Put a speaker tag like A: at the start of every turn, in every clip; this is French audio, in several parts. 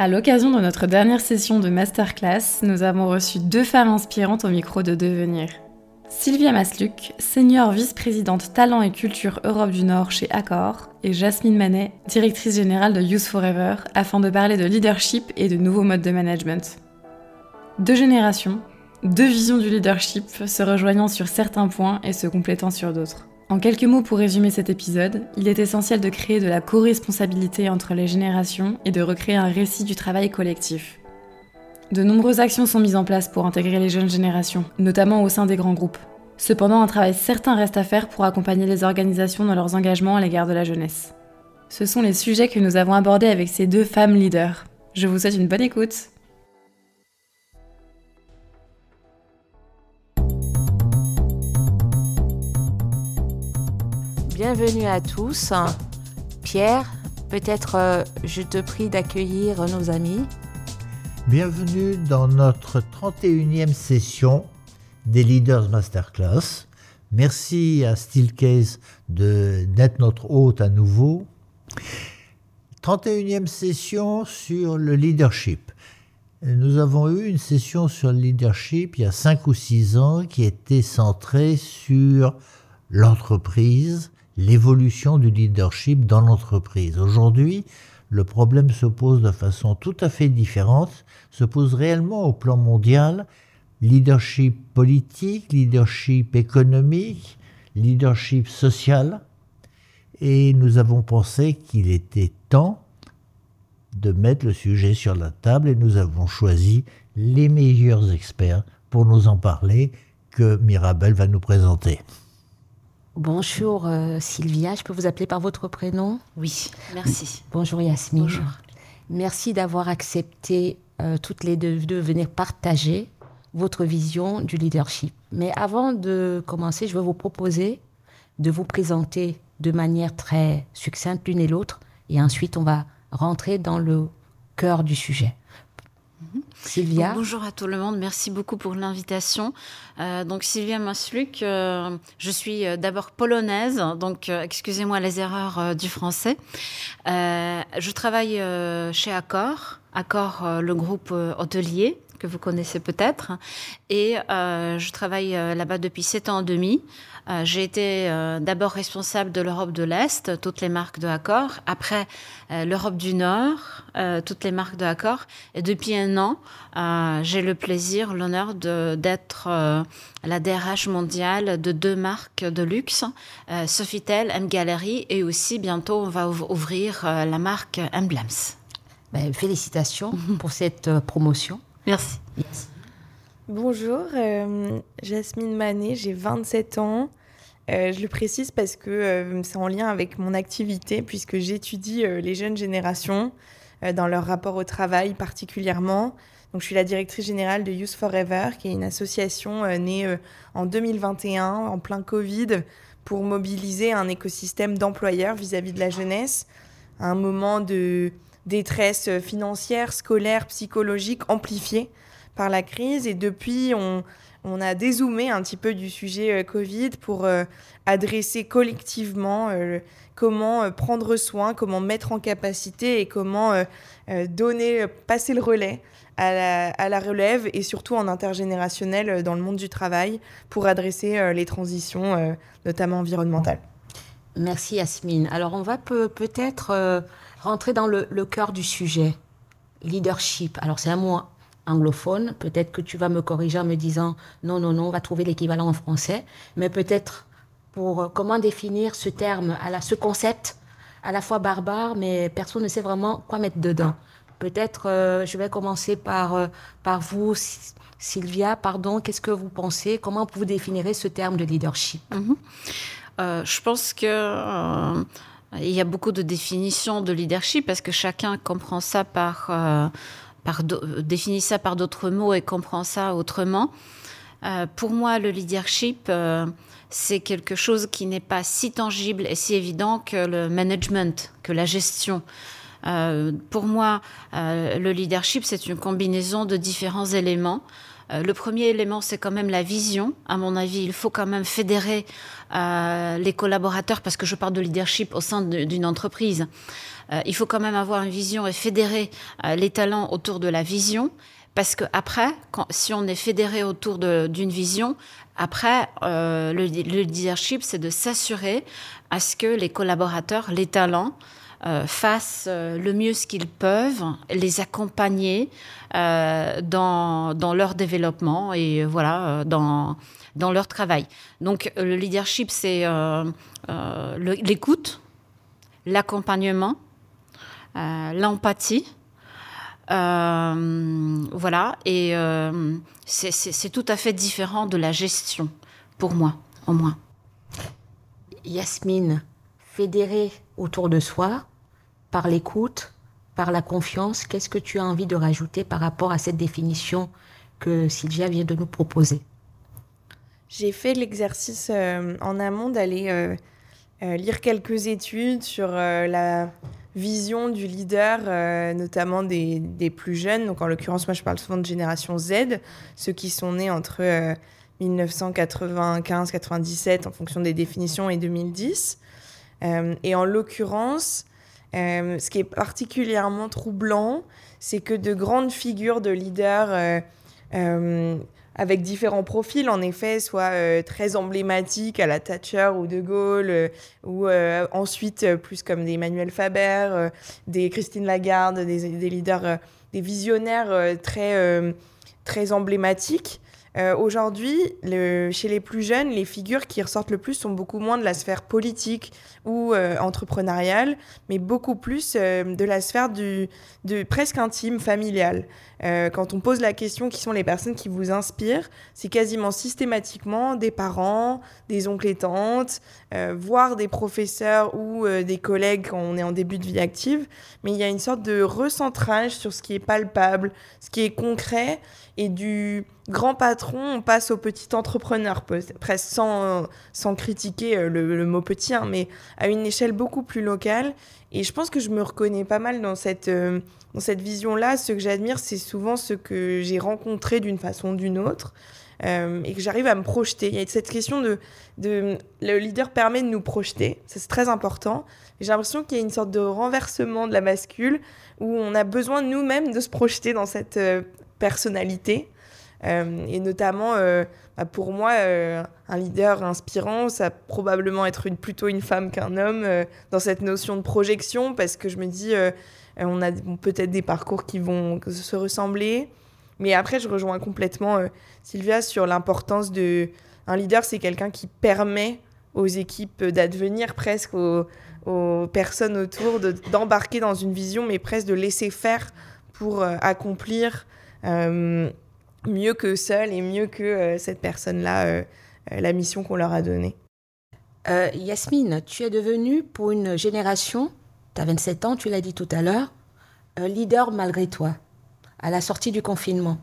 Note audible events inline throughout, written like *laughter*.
A: À l'occasion de notre dernière session de masterclass, nous avons reçu deux femmes inspirantes au micro de Devenir. Sylvia Masluc, senior vice-présidente talent et culture Europe du Nord chez Accor, et Jasmine Manet, directrice générale de Youth Forever, afin de parler de leadership et de nouveaux modes de management. Deux générations, deux visions du leadership se rejoignant sur certains points et se complétant sur d'autres. En quelques mots pour résumer cet épisode, il est essentiel de créer de la co-responsabilité entre les générations et de recréer un récit du travail collectif. De nombreuses actions sont mises en place pour intégrer les jeunes générations, notamment au sein des grands groupes. Cependant, un travail certain reste à faire pour accompagner les organisations dans leurs engagements à l'égard de la jeunesse. Ce sont les sujets que nous avons abordés avec ces deux femmes leaders. Je vous souhaite une bonne écoute.
B: Bienvenue à tous. Pierre, peut-être euh, je te prie d'accueillir nos amis.
C: Bienvenue dans notre 31e session des Leaders Masterclass. Merci à Steelcase d'être notre hôte à nouveau. 31e session sur le leadership. Nous avons eu une session sur le leadership il y a 5 ou 6 ans qui était centrée sur l'entreprise, l'évolution du leadership dans l'entreprise. Aujourd'hui, le problème se pose de façon tout à fait différente, se pose réellement au plan mondial, leadership politique, leadership économique, leadership social, et nous avons pensé qu'il était temps de mettre le sujet sur la table et nous avons choisi les meilleurs experts pour nous en parler que Mirabel va nous présenter.
B: Bonjour euh, Sylvia, je peux vous appeler par votre prénom?
D: Oui, merci.
B: Bonjour Yasmine. Bonjour. Merci d'avoir accepté euh, toutes les deux de venir partager votre vision du leadership. Mais avant de commencer, je vais vous proposer de vous présenter de manière très succincte l'une et l'autre, et ensuite on va rentrer dans le cœur du sujet.
D: Sylvia. bonjour à tout le monde, merci beaucoup pour l'invitation. Euh, donc Sylvia Masluk, euh, je suis euh, d'abord polonaise, donc excusez-moi les erreurs du français. je travaille chez Accor, Accor le groupe hôtelier que vous connaissez peut-être, et je travaille là-bas depuis sept ans et demi. Euh, j'ai été euh, d'abord responsable de l'Europe de l'Est, toutes les marques de Accor. Après, euh, l'Europe du Nord, toutes les marques de Accor. Et depuis un an, j'ai le plaisir, l'honneur d'être la DRH mondiale de deux marques de luxe, Sofitel, M Gallery, et aussi bientôt on va ouvrir la marque Emblems.
B: Ben, félicitations pour cette promotion.
D: Merci.
E: Bonjour, Jasmine Manet, j'ai 27 ans. Euh, je le précise parce que euh, c'est en lien avec mon activité, puisque j'étudie euh, les jeunes générations dans leur rapport au travail particulièrement. Donc, je suis la directrice générale de Youth Forever, qui est une association née en 2021, en plein Covid, pour mobiliser un écosystème d'employeurs vis-à-vis de la jeunesse, à un moment de détresse financière, scolaire, psychologique amplifiée par la crise. Et depuis, on, on a dézoomé un petit peu du sujet euh, Covid pour euh, adresser collectivement euh, comment prendre soin, comment mettre en capacité et comment donner, passer le relais à la, relève et surtout en intergénérationnel dans le monde du travail pour adresser les transitions, notamment environnementales.
B: Merci Yasmine. Alors on va peut-être rentrer dans le, cœur du sujet, leadership. Alors c'est un mot anglophone. Peut-être que tu vas me corriger en me disant non, non, non, on va trouver l'équivalent en français. Mais peut-être pour euh, comment définir ce terme, à ce concept à la fois barbare, mais personne ne sait vraiment quoi mettre dedans. Peut-être euh, je vais commencer par, euh, par vous, Sylvia. Pardon, qu'est-ce que vous pensez? Comment vous définirez ce terme de leadership?
D: Mhm. Je pense que il y a beaucoup de définitions de leadership parce que chacun comprend ça par par définit ça par d'autres mots et comprend ça autrement. pour moi, le leadership, c'est quelque chose qui n'est pas si tangible et si évident que le management, que la gestion. Euh, pour moi, euh, le leadership, c'est une combinaison de différents éléments. Euh, le premier élément, c'est quand même la vision. À mon avis, il faut quand même fédérer les collaborateurs, parce que je parle de leadership au sein d'une entreprise. il faut quand même avoir une vision et fédérer les talents autour de la vision. Parce que après, si on est fédéré autour d'une vision, après, le leadership, c'est de s'assurer à ce que les collaborateurs, les talents, euh, fassent euh, le mieux ce qu'ils peuvent, les accompagner euh, dans, leur développement et voilà, dans, dans leur travail. Donc le leadership, c'est l'écoute, l'accompagnement, l'empathie. voilà, et c'est tout à fait différent de la gestion, pour moi, au moins.
B: Yasmine, fédérer autour de soi, par l'écoute, par la confiance. Qu'est-ce que tu as envie de rajouter par rapport à cette définition que Sylvia vient de nous proposer?
E: J'ai fait l'exercice euh, en amont d'aller euh, euh, lire quelques études sur la vision du leader, notamment des, plus jeunes. Donc en l'occurrence, moi je parle souvent de génération Z, ceux qui sont nés entre 1995-97 en fonction des définitions et 2010. Euh, et en l'occurrence, euh, ce qui est particulièrement troublant, c'est que de grandes figures de leaders euh, avec différents profils, en effet, soit très emblématiques à la Thatcher ou De Gaulle, ou ensuite plus comme des Emmanuel Faber, des Christine Lagarde, des, des leaders, des visionnaires très, très emblématiques. Euh, aujourd'hui, chez les plus jeunes, les figures qui ressortent le plus sont beaucoup moins de la sphère politique ou euh, entrepreneuriale, mais beaucoup plus euh, de la sphère du, presque intime, familiale. quand on pose la question qui sont les personnes qui vous inspirent, c'est quasiment systématiquement des parents, des oncles et tantes, voire des professeurs ou des collègues quand on est en début de vie active. Mais il y a une sorte de recentrage sur ce qui est palpable, ce qui est concret et du grand patron, on passe au petit entrepreneur, presque sans, sans critiquer euh, le, mot petit, hein, mais à une échelle beaucoup plus locale. Et je pense que je me reconnais pas mal dans cette, euh, dans cette vision-là. Ce que j'admire, c'est souvent ce que j'ai rencontré d'une façon ou d'une autre. Euh, et que j'arrive à me projeter. Il y a cette question de, de le leader permet de nous projeter, c'est très important. J'ai l'impression qu'il y a une sorte de renversement de la bascule où on a besoin nous-mêmes de se projeter dans cette personnalité. Euh, et notamment, euh, bah, pour moi, euh, un leader inspirant, ça probablement être une, plutôt une femme qu'un homme dans cette notion de projection, parce que je me dis, on a peut-être des parcours qui vont se ressembler. Mais après, je rejoins complètement Sylvia sur l'importance de... Un leader, c'est quelqu'un qui permet aux équipes d'advenir presque, aux, personnes autour, d'embarquer dans une vision, mais presque de laisser faire pour accomplir mieux que seul et mieux que euh, cette personne-là, euh, la mission qu'on leur a donnée.
B: Yasmine, tu es devenue pour une génération, tu as 27 ans, tu l'as dit tout à l'heure, leader malgré toi, à la sortie du confinement.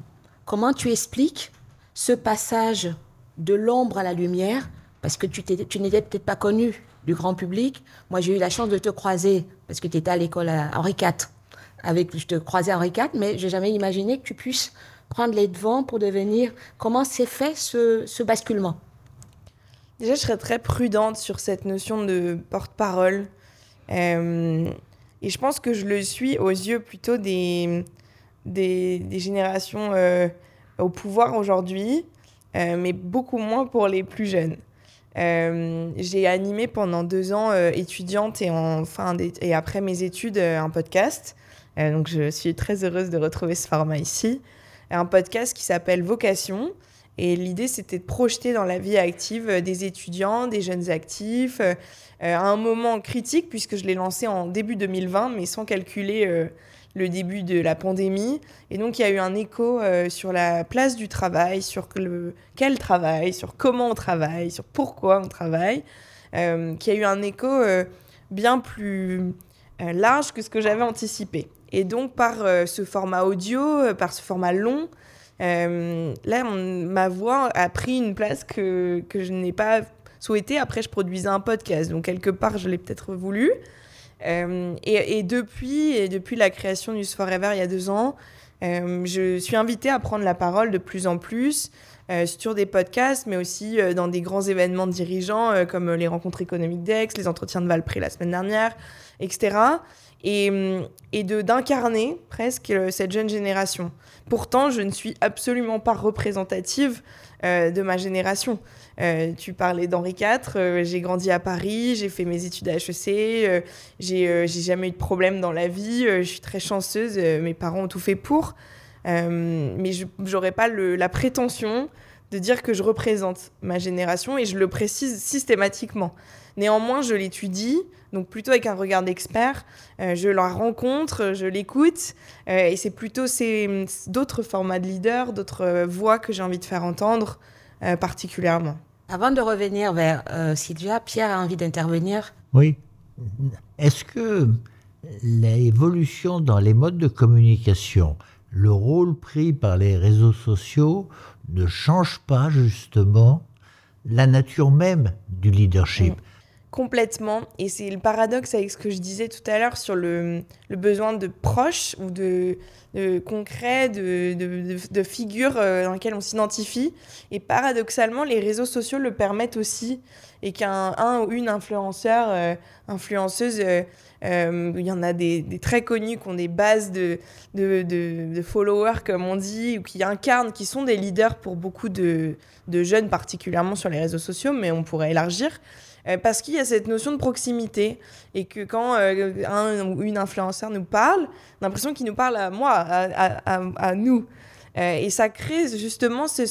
B: Comment tu expliques ce passage de l'ombre à la lumière? Parce que tu, tu n'étais peut-être pas connu du grand public. Moi, j'ai eu la chance de te croiser parce que tu étais à l'école Henri IV avec, je te croisais Henri IV, mais j'ai jamais imaginé que tu puisses prendre les devants pour devenir. Comment s'est fait ce, basculement?
E: Déjà, je serais très prudente sur cette notion de porte-parole. Euh, et je pense que je le suis aux yeux plutôt des, des, générations euh, au pouvoir aujourd'hui, euh, mais beaucoup moins pour les plus jeunes. j'ai animé pendant deux ans étudiante et, en et après mes études un podcast donc je suis très heureuse de retrouver ce format ici. Un podcast qui s'appelle Vocation. Et l'idée, c'était de projeter dans la vie active euh, des étudiants, des jeunes actifs, euh, à un moment critique, puisque je l'ai lancé en début 2020, mais sans calculer le début de la pandémie. Et donc, il y a eu un écho sur la place du travail, sur quel travail, sur comment on travaille, sur pourquoi on travaille, qui a eu un écho bien plus large que ce que j'avais anticipé. Et donc par ce format audio, par ce format long, là, ma voix a pris une place que, que je n'ai pas souhaité. Après, je produisais un podcast, donc quelque part, je l'ai peut-être voulu. et, depuis, et depuis la création du Forever il y a deux ans, je suis invitée à prendre la parole de plus en plus. Euh, sur des podcasts, mais aussi euh, dans des grands événements dirigeants euh, comme les rencontres économiques d'Aix, les entretiens de Valpré la semaine dernière, etc. Et, et d'incarner presque cette jeune génération. Pourtant, je ne suis absolument pas représentative de ma génération. tu parlais d'Henri IV, j'ai grandi à Paris, j'ai fait mes études à HEC, j'ai jamais eu de problème dans la vie, je suis très chanceuse, mes parents ont tout fait pour. Euh, mais je n'aurais pas la prétention de dire que je représente ma génération et je le précise systématiquement. Néanmoins, je l'étudie, donc plutôt avec un regard d'expert. Euh, je la rencontre, je l'écoute, euh, et c'est plutôt d'autres formats de leader, d'autres voix que j'ai envie de faire entendre particulièrement.
B: Avant de revenir vers Sylvia, Pierre a envie d'intervenir.
C: Oui. Est-ce que l'évolution dans les modes de communication, le rôle pris par les réseaux sociaux ne change pas justement la nature même du leadership?
E: Complètement. Et c'est le paradoxe avec ce que je disais tout à l'heure sur le, besoin de proches ou de, concrets, de, figures euh, dans lesquelles on s'identifie. Et paradoxalement, les réseaux sociaux le permettent aussi. Et qu'un ou une influenceur, euh, influenceuse euh, il y en a des, très connus qui ont des bases de, de, followers, comme on dit, ou qui incarnent, qui sont des leaders pour beaucoup de, jeunes, particulièrement sur les réseaux sociaux, mais on pourrait élargir. Euh, parce qu'il y a cette notion de proximité et que quand euh, un ou une influenceur nous parle, l'impression qu'il nous parle à moi, à, nous. et ça crée justement ce,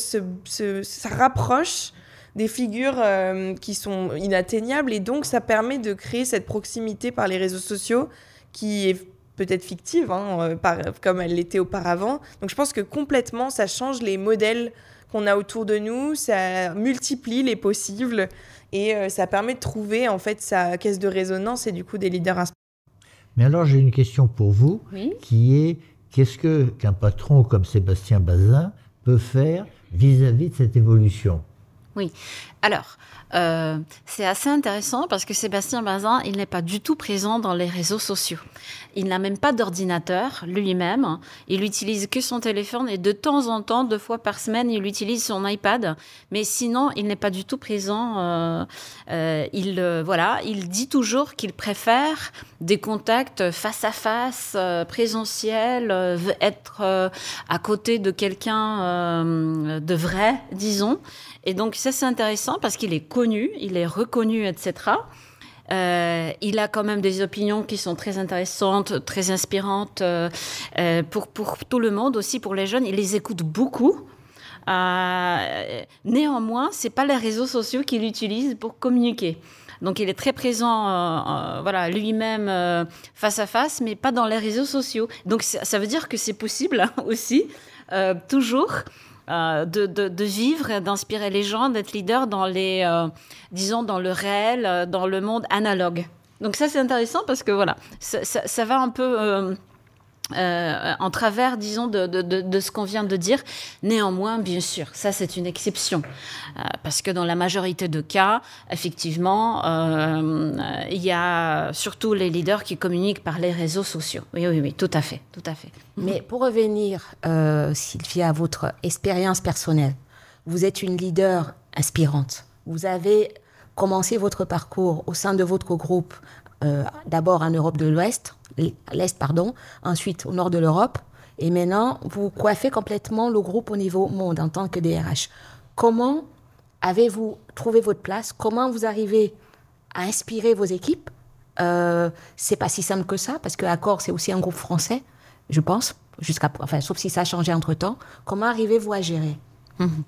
E: ça rapproche des figures euh, qui sont inatteignables et donc ça permet de créer cette proximité par les réseaux sociaux qui est peut-être fictive, hein, euh, comme elle l'était auparavant. Donc je pense que complètement, ça change les modèles qu'on a autour de nous, ça multiplie les possibles et euh, ça permet de trouver en fait sa caisse de résonance et du coup des leaders inspirants.
C: Mais alors j'ai une question pour vous qui est qu'est-ce que qu'un patron comme Sébastien Bazin peut faire vis à -vis de cette évolution?
D: Oui. Alors, euh, c'est assez intéressant parce que Sébastien Bazin, il n'est pas du tout présent dans les réseaux sociaux. Il n'a même pas d'ordinateur lui-même. Il utilise que son téléphone et de temps en temps, deux fois par semaine, il utilise son iPad. Mais sinon, il n'est pas du tout présent. Euh, euh, il voilà, il dit toujours qu'il préfère des contacts face à face, présentiels, être à côté de quelqu'un de vrai, disons. Et donc ça c'est intéressant parce qu'il est connu, il est reconnu, etc. Euh, il a quand même des opinions qui sont très intéressantes, très inspirantes euh, euh, pour, pour tout le monde, aussi pour les jeunes. Il les écoute beaucoup. néanmoins, c'est pas les réseaux sociaux qu'il utilise pour communiquer. Donc il est très présent, voilà, lui-même face à face, mais pas dans les réseaux sociaux. Donc ça veut dire que c'est possible aussi, toujours, euh, de, vivre, d'inspirer les gens, d'être leader dans les, euh, disons, dans le réel, euh, dans le monde analogue. Donc ça, c'est intéressant parce que voilà, ça, va un peu en travers, disons, de, de, de ce qu'on vient de dire. Néanmoins, bien sûr, ça, c'est une exception. parce que dans la majorité de cas, effectivement, il y a surtout les leaders qui communiquent par les réseaux sociaux. Oui, oui, oui, tout à fait, tout à fait.
B: Mais pour revenir, euh, Sylvia, à votre expérience personnelle, vous êtes une leader inspirante. Vous avez commencé votre parcours au sein de votre groupe, euh, d'abord en Europe de l'Ouest, l'Est, pardon, ensuite au nord de l'Europe, et maintenant vous coiffez complètement le groupe au niveau monde en tant que DRH. Comment avez-vous trouvé votre place? Comment vous arrivez à inspirer vos équipes? Euh, C'est pas si simple que ça, parce que Accor, c'est aussi un groupe français je pense, enfin, sauf si ça a changé entre temps. Comment arrivez-vous à gérer?
D: Mhm.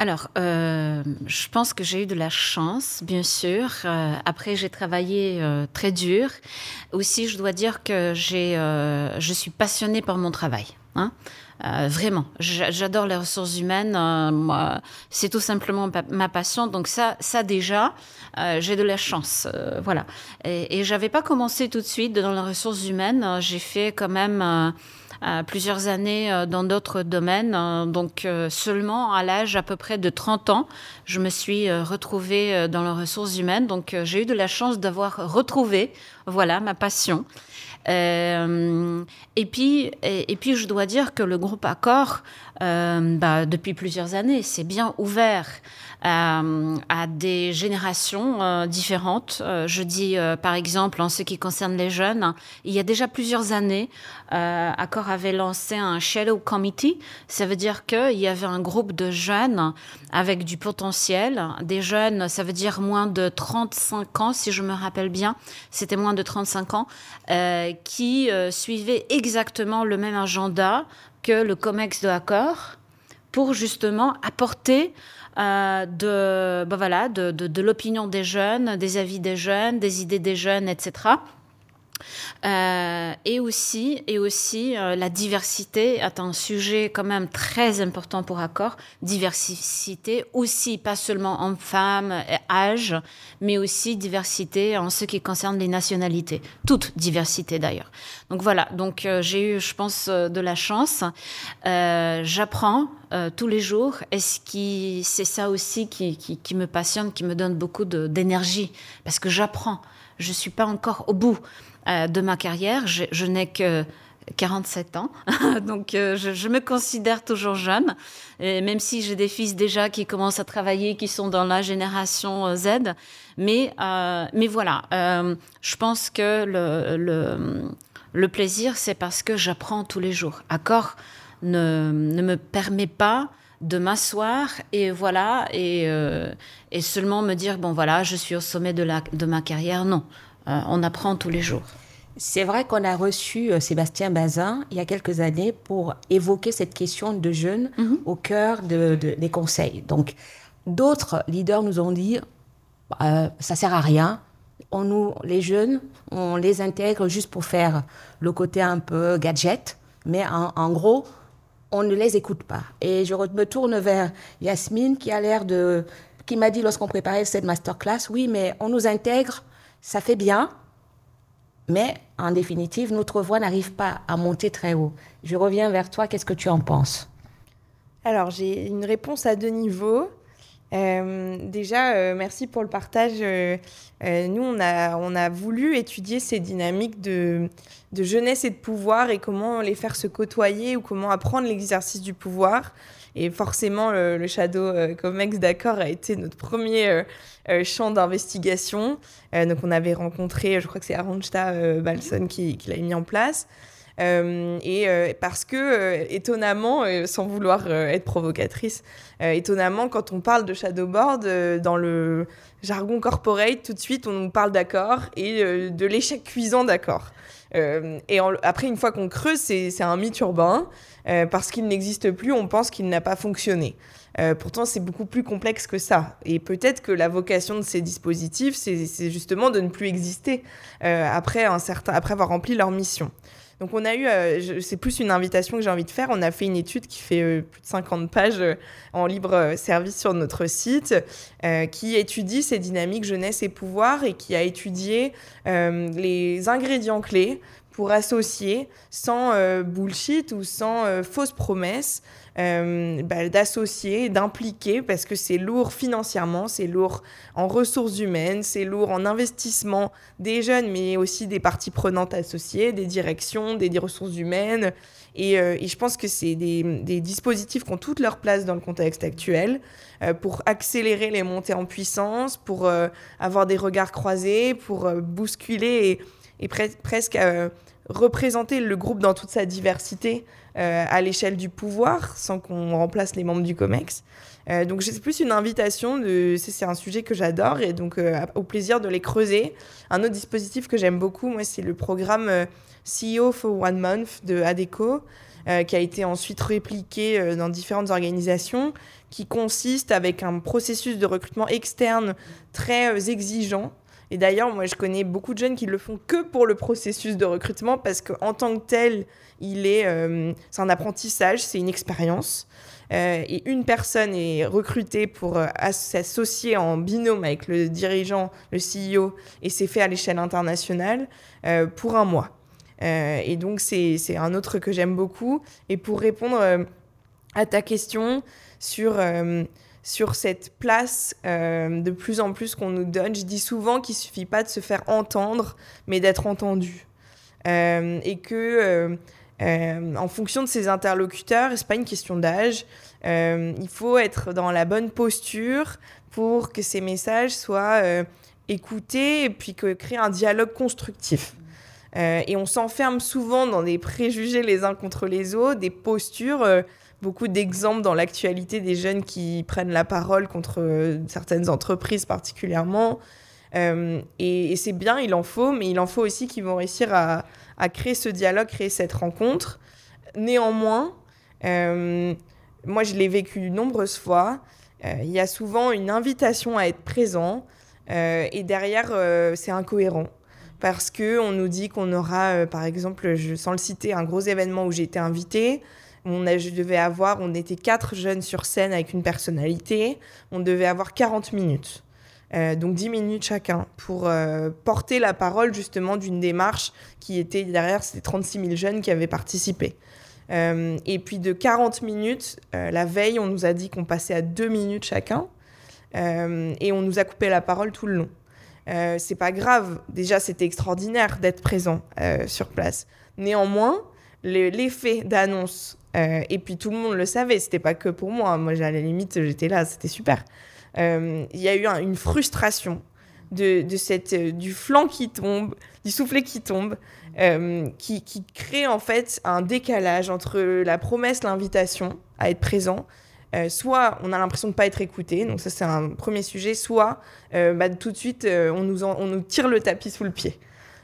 D: Alors, euh, je pense que j'ai eu de la chance, bien sûr. Euh, après, j'ai travaillé euh, très dur. Aussi, je dois dire que j'ai, je suis passionnée par mon travail. Hein. vraiment, j'adore les ressources humaines. c'est tout simplement ma passion. Donc ça, ça déjà, j'ai de la chance, voilà. Et, et j'avais pas commencé tout de suite dans les ressources humaines. J'ai fait quand même plusieurs années euh, dans d'autres domaines. Euh, donc euh, seulement à l'âge à peu près de 30 ans, je me suis retrouvée dans les ressources humaines. Donc j'ai eu de la chance d'avoir retrouvé, voilà, ma passion. et puis, et, puis, je dois dire que le groupe Accord, bah, depuis plusieurs années, s'est bien ouvert euh, à des générations euh, différentes. Euh, je dis par exemple en ce qui concerne les jeunes, il y a déjà plusieurs années, Accor avait lancé un Shadow Committee. Ça veut dire qu'il y avait un groupe de jeunes avec du potentiel. Des jeunes, ça veut dire moins de 35 ans, si je me rappelle bien. C'était moins de 35 ans, qui suivaient exactement le même agenda que le COMEX de Accor pour justement apporter euh, de, ben voilà, de, de l'opinion des jeunes, des avis des jeunes, des idées des jeunes, etc. Euh, et aussi, et aussi euh, la diversité est un sujet quand même très important pour Accor. Diversité aussi, pas seulement en femmes et âge, mais aussi diversité en ce qui concerne les nationalités. Toute diversité d'ailleurs. Donc voilà, donc euh, j'ai eu, je pense, de la chance. J'apprends tous les jours et ce qui, c'est ça aussi qui, qui, qui, me passionne, qui me donne beaucoup d'énergie parce que j'apprends. Je suis pas encore au bout. Euh, de ma carrière. Je, n'ai que 47 ans, *laughs* donc euh, je, me considère toujours jeune, et même si j'ai des fils déjà qui commencent à travailler, qui sont dans la génération euh, Z. Mais, mais voilà, je pense que le, le, plaisir, c'est parce que j'apprends tous les jours. Accord ne, ne me permet pas de m'asseoir et voilà et, et seulement me dire bon voilà je suis au sommet de, la, de ma carrière non euh, on apprend tous les jours.
B: C'est vrai qu'on a reçu euh, Sébastien Bazin il y a quelques années pour évoquer cette question de jeunes mhm. au cœur des conseils. Donc, d'autres leaders nous ont dit euh, ça sert à rien. On nous, les jeunes, on les intègre juste pour faire le côté un peu gadget, mais en, gros, on ne les écoute pas. Et je me tourne vers Yasmine qui a l'air de, qui m'a dit lorsqu'on préparait cette masterclass, oui, mais on nous intègre ça fait bien, mais en définitive, notre voix n'arrive pas à monter très haut. Je reviens vers toi, qu'est-ce que tu en penses?
E: Alors, j'ai une réponse à deux niveaux. Euh, déjà, euh, merci pour le partage. Euh, nous, on a, on a voulu étudier ces dynamiques de, de jeunesse et de pouvoir et comment les faire se côtoyer ou comment apprendre l'exercice du pouvoir. Et forcément, le, Shadow Comex d'accord a été notre premier champ d'investigation. donc, on avait rencontré, je crois que c'est Aronchta Balson qui, l'a mis en place. Euh, et euh, parce que, euh, étonnamment, sans vouloir être provocatrice, étonnamment, quand on parle de shadowboard, dans le jargon corporate, tout de suite, on nous parle d'accord et de l'échec cuisant d'accord. Et après, une fois qu'on creuse, c'est un mythe urbain. parce qu'il n'existe plus, on pense qu'il n'a pas fonctionné. pourtant, c'est beaucoup plus complexe que ça. Et peut-être que la vocation de ces dispositifs, c'est justement de ne plus exister après, après avoir rempli leur mission. Donc on a eu, euh, c'est plus une invitation que j'ai envie de faire. On a fait une étude qui fait euh, plus de 50 pages euh, en libre service sur notre site, qui étudie ces dynamiques jeunesse et pouvoir et qui a étudié les ingrédients clés pour associer sans bullshit ou sans fausses promesses euh, bah, d'associer, d'impliquer, parce que c'est lourd financièrement, c'est lourd en ressources humaines, c'est lourd en investissement des jeunes, mais aussi des parties prenantes associées, des directions, des, ressources humaines. Euh, et, je pense que c'est des, dispositifs qui ont toute leur place dans le contexte actuel euh, pour accélérer les montées en puissance, pour avoir des regards croisés, pour bousculer et, et presque représenter le groupe dans toute sa diversité euh, à l'échelle du pouvoir, sans qu'on remplace les membres du COMEX. Euh, donc c'est plus une invitation, de... c'est un sujet que j'adore et donc euh, au plaisir de les creuser. Un autre dispositif que j'aime beaucoup, moi, c'est le programme CEO for One Month de ADECO, qui a été ensuite répliqué dans différentes organisations, qui consiste avec un processus de recrutement externe très exigeant Et d'ailleurs, moi, je connais beaucoup de jeunes qui le font que pour le processus de recrutement parce qu'en tant que tel, il est, c'est un apprentissage, c'est une expérience. et une personne est recrutée pour s'associer en binôme avec le dirigeant, le CEO, et c'est fait à l'échelle internationale pour un mois. et donc, c'est un autre que j'aime beaucoup. Et pour répondre à ta question sur, euh, sur cette place euh, de plus en plus qu'on nous donne. Je dis souvent qu'il suffit pas de se faire entendre, mais d'être entendu. Euh, et que, en fonction de ses interlocuteurs, c'est pas une question d'âge, il faut être dans la bonne posture pour que ces messages soient écoutés et puis que créer un dialogue constructif. et on s'enferme souvent dans des préjugés les uns contre les autres, des postures beaucoup d'exemples dans l'actualité des jeunes qui prennent la parole contre euh, certaines entreprises particulièrement. Euh, et, c'est bien, il en faut, mais il en faut aussi qu'ils vont réussir à, créer ce dialogue, créer cette rencontre. Néanmoins, euh, moi je l'ai vécu nombreuses fois, il y a souvent une invitation à être présent et derrière c'est incohérent parce que on nous dit qu'on aura, par exemple, sans le citer, un gros événement où j'ai été invitée. On on était quatre jeunes sur scène avec une personnalité. On devait avoir 40 minutes. Euh, donc 10 minutes chacun pour euh, porter la parole justement d'une démarche qui était derrière, c'était 36 000 jeunes qui avaient participé. Euh, et puis de 40 minutes, la veille, on nous a dit qu'on passait à 2 minutes chacun et on nous a coupé la parole tout le long. c'est pas grave, déjà c'était extraordinaire d'être présent sur place. Néanmoins, l'effet d'annonce euh, et puis tout le monde le savait, c'était pas que pour moi. Moi, à la limite, j'étais là, c'était super. Euh, il y a eu une frustration de, de cette, euh, du flanc qui tombe, du soufflet qui tombe, qui, qui, crée en fait un décalage entre la promesse, l'invitation à être présent. soit on a l'impression de ne pas être écouté, donc ça c'est un premier sujet, soit bah, tout de suite on, nous on nous tire le tapis sous le pied.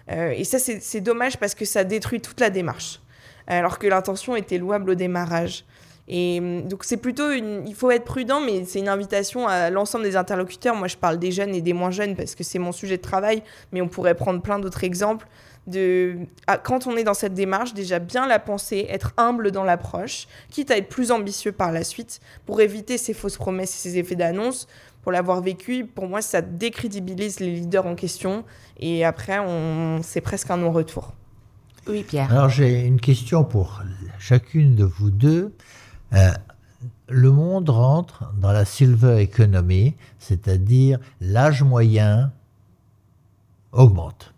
E: et ça c'est dommage parce que ça détruit toute la démarche alors que l'intention était louable au démarrage. Et hum, donc c'est plutôt une, il faut être prudent, mais c'est une invitation à l'ensemble des interlocuteurs. Moi, je parle des jeunes et des moins jeunes parce que c'est mon sujet de travail, mais on pourrait prendre plein d'autres exemples. De, quand on est dans cette démarche, déjà bien la penser, être humble dans l'approche, quitte à être plus ambitieux par la suite, pour éviter ces fausses promesses et ces effets d'annonce. Pour l'avoir vécu, pour moi, ça décrédibilise les leaders en question, et après, c'est presque un non-retour.
B: Oui, Pierre.
C: Alors j'ai une question pour chacune de vous deux. Euh, le monde rentre dans la silver economy, c'est-à-dire l'âge moyen augmente.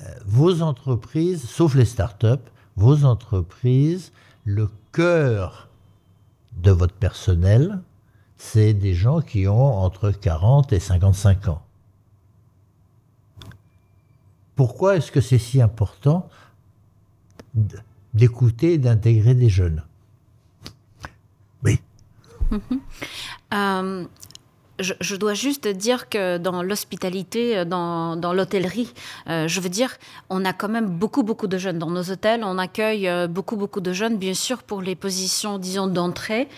C: Euh, vos entreprises, sauf les startups, vos entreprises, le cœur de votre personnel, c'est des gens qui ont entre 40 et 55 ans. Pourquoi est-ce que c'est si important d'écouter et d'intégrer des jeunes? Oui.
D: Euh, je, dois juste dire que dans l'hospitalité, dans, dans l'hôtellerie, euh, je veux dire, on a quand même beaucoup, beaucoup de jeunes dans nos hôtels. On accueille euh, beaucoup, beaucoup de jeunes, bien sûr, pour les positions, disons, d'entrée.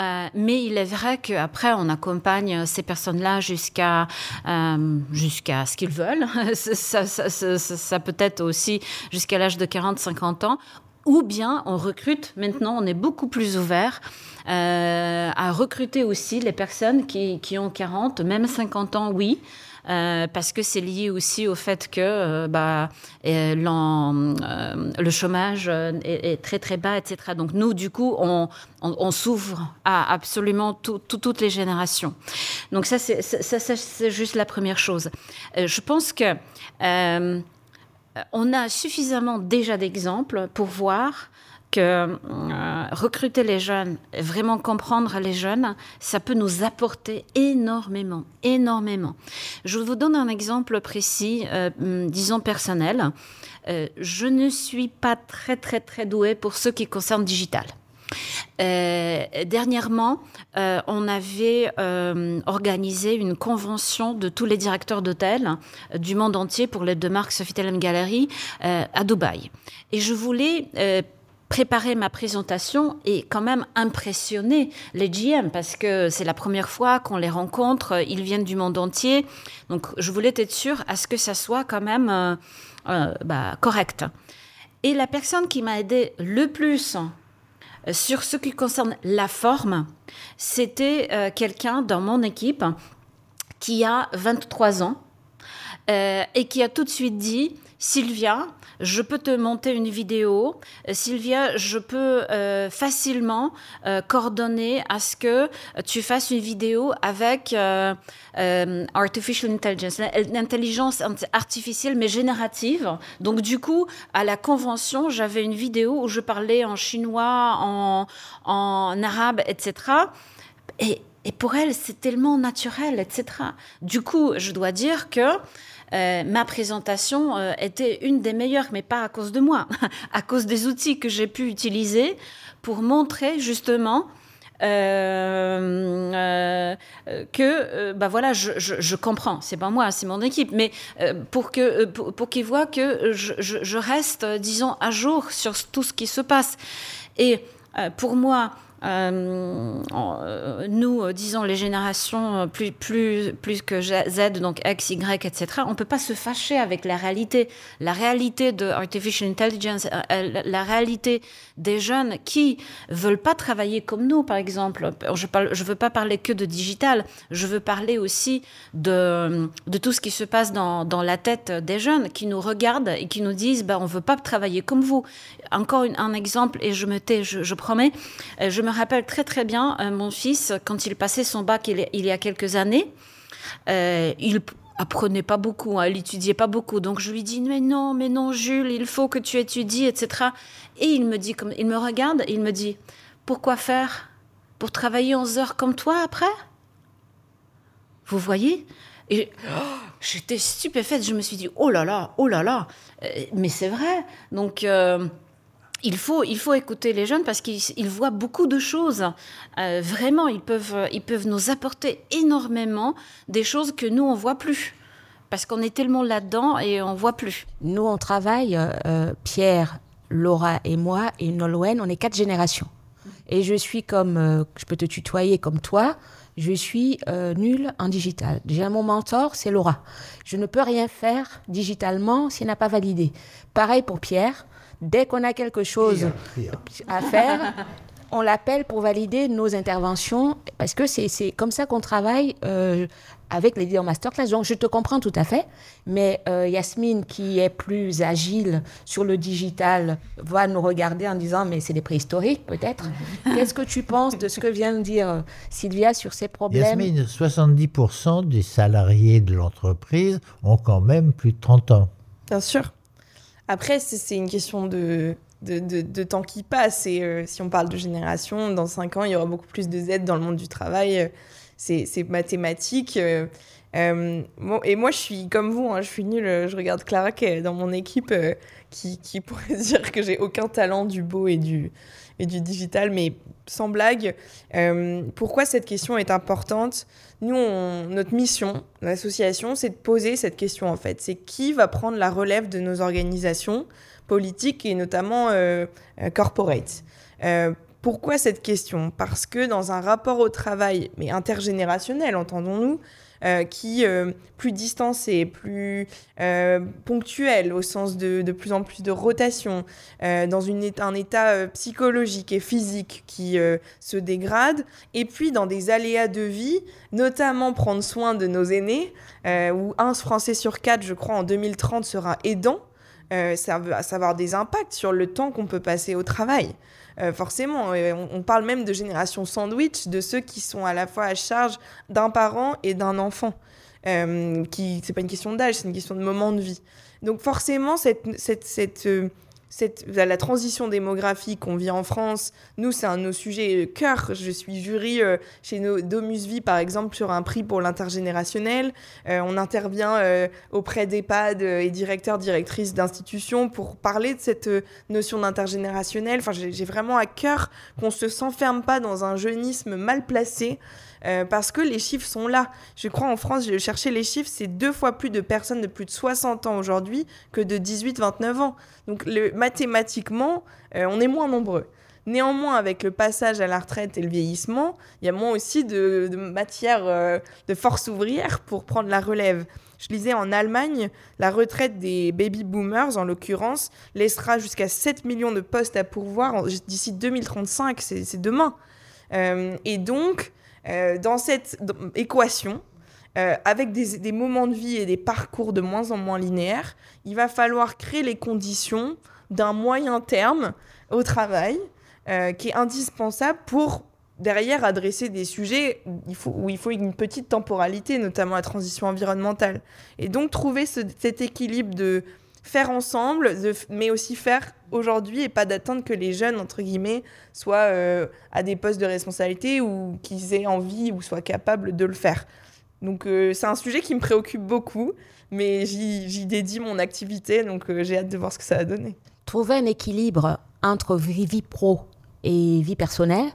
D: Euh, mais il est vrai qu'après, on accompagne ces personnes-là jusqu'à ce qu'ils veulent. *laughs* ça peut être aussi jusqu'à l'âge de 40, 50 ans. Ou bien on recrute, maintenant on est beaucoup plus ouvert euh, à recruter aussi les personnes qui, qui, ont 40, même 50 ans, oui. Euh, parce que c'est lié aussi au fait que euh, bah, le chômage est, très très bas, etc. Donc nous, du coup, on, on, s'ouvre à absolument toutes les générations. Donc ça, c'est juste la première chose. je pense que on a suffisamment déjà d'exemples pour voir que euh, recruter les jeunes, vraiment comprendre les jeunes, ça peut nous apporter énormément, énormément. Je vous donne un exemple précis, euh, disons personnel. je ne suis pas très, très, très douée pour ce qui concerne digital. Euh, dernièrement, euh, on avait euh, organisé une convention de tous les directeurs d'hôtels du monde entier pour les deux marques Sofitel Gallery à Dubaï. Et je voulais préparer ma présentation et quand même impressionner les GM parce que c'est la première fois qu'on les rencontre, ils viennent du monde entier. Donc je voulais être sûre à ce que ça soit quand même bah, correct. Et la personne qui m'a aidé le plus sur ce qui concerne la forme, c'était quelqu'un dans mon équipe qui a 23 ans et qui a tout de suite dit, Sylvia, je peux te monter une vidéo. Euh, Sylvia, je peux euh, facilement euh, coordonner à ce que tu fasses une vidéo avec artificial intelligence, l'intelligence artificielle mais générative. Donc du coup, à la convention, j'avais une vidéo où je parlais en chinois, en, en arabe, etc. Et, pour elle, c'est tellement naturel, etc. Du coup, je dois dire que euh, ma présentation euh, était une des meilleures, mais pas à cause de moi, *laughs* à cause des outils que j'ai pu utiliser pour montrer justement euh, que bah voilà je, je, comprends. C'est pas moi c'est mon équipe. Mais pour que pour, qu'ils voient que je, je, reste disons à jour sur tout ce qui se passe. Et pour moi euh, euh, nous, euh, disons les générations plus, plus, plus que Z, donc X, Y, etc., on ne peut pas se fâcher avec la réalité. La réalité de artificial intelligence, la réalité des jeunes qui veulent pas travailler comme nous, par exemple. Je ne veux pas parler que de digital, je veux parler aussi de, de tout ce qui se passe dans, dans la tête des jeunes qui nous regardent et qui nous disent bah, on ne veut pas travailler comme vous. Encore un exemple, et je me tais, je, je promets, je me me rappelle très très bien euh, mon fils, quand il passait son bac il, y a quelques années, euh, il apprenait pas beaucoup, hein, il étudiait pas beaucoup. Donc je lui dis mais non, mais non Jules, il faut que tu étudies, etc. Et il me dit comme il me regarde, il me dit pourquoi faire? Pour travailler 11 heures comme toi après? Vous voyez? Et oh, j'étais stupéfaite. Je me suis dit oh là là, oh là là. Euh, mais c'est vrai. Donc il faut, il faut écouter les jeunes parce qu'ils voient beaucoup de choses. Euh, vraiment, ils peuvent, ils peuvent nous apporter énormément des choses que nous, on voit plus. Parce qu'on est tellement là-dedans et on voit plus.
B: Nous, on travaille, euh, euh, Pierre, Laura et moi, et Nolwenn, on est quatre générations. Et je suis comme, je peux te tutoyer comme toi, je suis nulle en digital. J'ai mon mentor, c'est Laura. Je ne peux rien faire digitalement s'il n'a pas validé. Pareil pour Pierre. Dès qu'on a quelque chose à faire, *laughs* on l'appelle pour valider nos interventions parce que c'est comme ça qu'on travaille euh, avec les leaders masterclass. Donc je te comprends tout à fait, mais euh, Yasmine qui est plus agile sur le digital va nous regarder en disant mais c'est des préhistoriques peut-être. Qu'est-ce que tu penses de ce que vient de dire euh, Sylvia sur ces problèmes?
C: Yasmine, 70% des salariés de l'entreprise ont quand même plus de 30 ans.
E: Bien sûr. Après, c'est une question de, de, temps qui passe. Et euh, si on parle de génération, dans 5 ans, il y aura beaucoup plus de Z dans le monde du travail. Euh, c'est mathématique. Euh, et moi, je suis comme vous, hein, je suis nulle. Je regarde Clara qui est dans mon équipe qui, qui, pourrait *laughs* dire que j'ai aucun talent du beau et du, et du digital. Mais sans blague, pourquoi cette question est importante? Nous, notre mission, l'association, c'est de poser cette question en fait. C'est qui va prendre la relève de nos organisations politiques et notamment euh, euh, corporate? Euh, pourquoi cette question? Parce que dans un rapport au travail, mais intergénérationnel, entendons-nous, euh, qui euh, plus distancé, plus euh, ponctuel au sens de, de plus en plus de rotation, dans une, un état psychologique et physique qui se dégrade, et puis dans des aléas de vie, notamment prendre soin de nos aînés, où un Français sur quatre, je crois, en 2030 sera aidant. ça va avoir des impacts sur le temps qu'on peut passer au travail. Euh, forcément. On, parle même de génération sandwich, de ceux qui sont à la fois à charge d'un parent et d'un enfant. Euh, qui c'est pas une question d'âge, c'est une question de moment de vie. Donc forcément, cette, cette, euh, cette, la transition démographique qu'on vit en France, nous, c'est un de nos sujets cœur. Je suis jury euh, chez nos Domus Vie, par exemple, sur un prix pour l'intergénérationnel. Euh, on intervient euh, auprès d'EHPAD et directeurs, directrices d'institutions pour parler de cette notion d'intergénérationnel. Enfin, j'ai vraiment à cœur qu'on ne se s'enferme pas dans un jeunisme mal placé. Parce que les chiffres sont là. Je crois en France, j'ai cherché les chiffres, c'est deux fois plus de personnes de plus de 60 ans aujourd'hui que de 18-29 ans. Donc mathématiquement, on est moins nombreux. Néanmoins, avec le passage à la retraite et le vieillissement, il y a moins aussi de, matière de force ouvrière pour prendre la relève. Je lisais en Allemagne, la retraite des baby boomers, en l'occurrence, laissera jusqu'à 7 millions de postes à pourvoir d'ici 2035, c'est demain. Euh, et donc, euh, dans cette équation, euh, avec des, moments de vie et des parcours de moins en moins linéaires, il va falloir créer les conditions d'un moyen terme au travail qui est indispensable pour derrière adresser des sujets où il faut une petite temporalité, notamment la transition environnementale. Et donc trouver cet équilibre de faire ensemble, mais aussi faire aujourd'hui et pas d'attendre que les jeunes, entre guillemets, soient euh, à des postes de responsabilité ou qu'ils aient envie ou soient capables de le faire. Donc euh, c'est un sujet qui me préoccupe beaucoup, mais j'y dédie mon activité, donc euh, j'ai hâte de voir ce que ça va donner.
B: Trouver un équilibre entre vie pro et vie personnelle,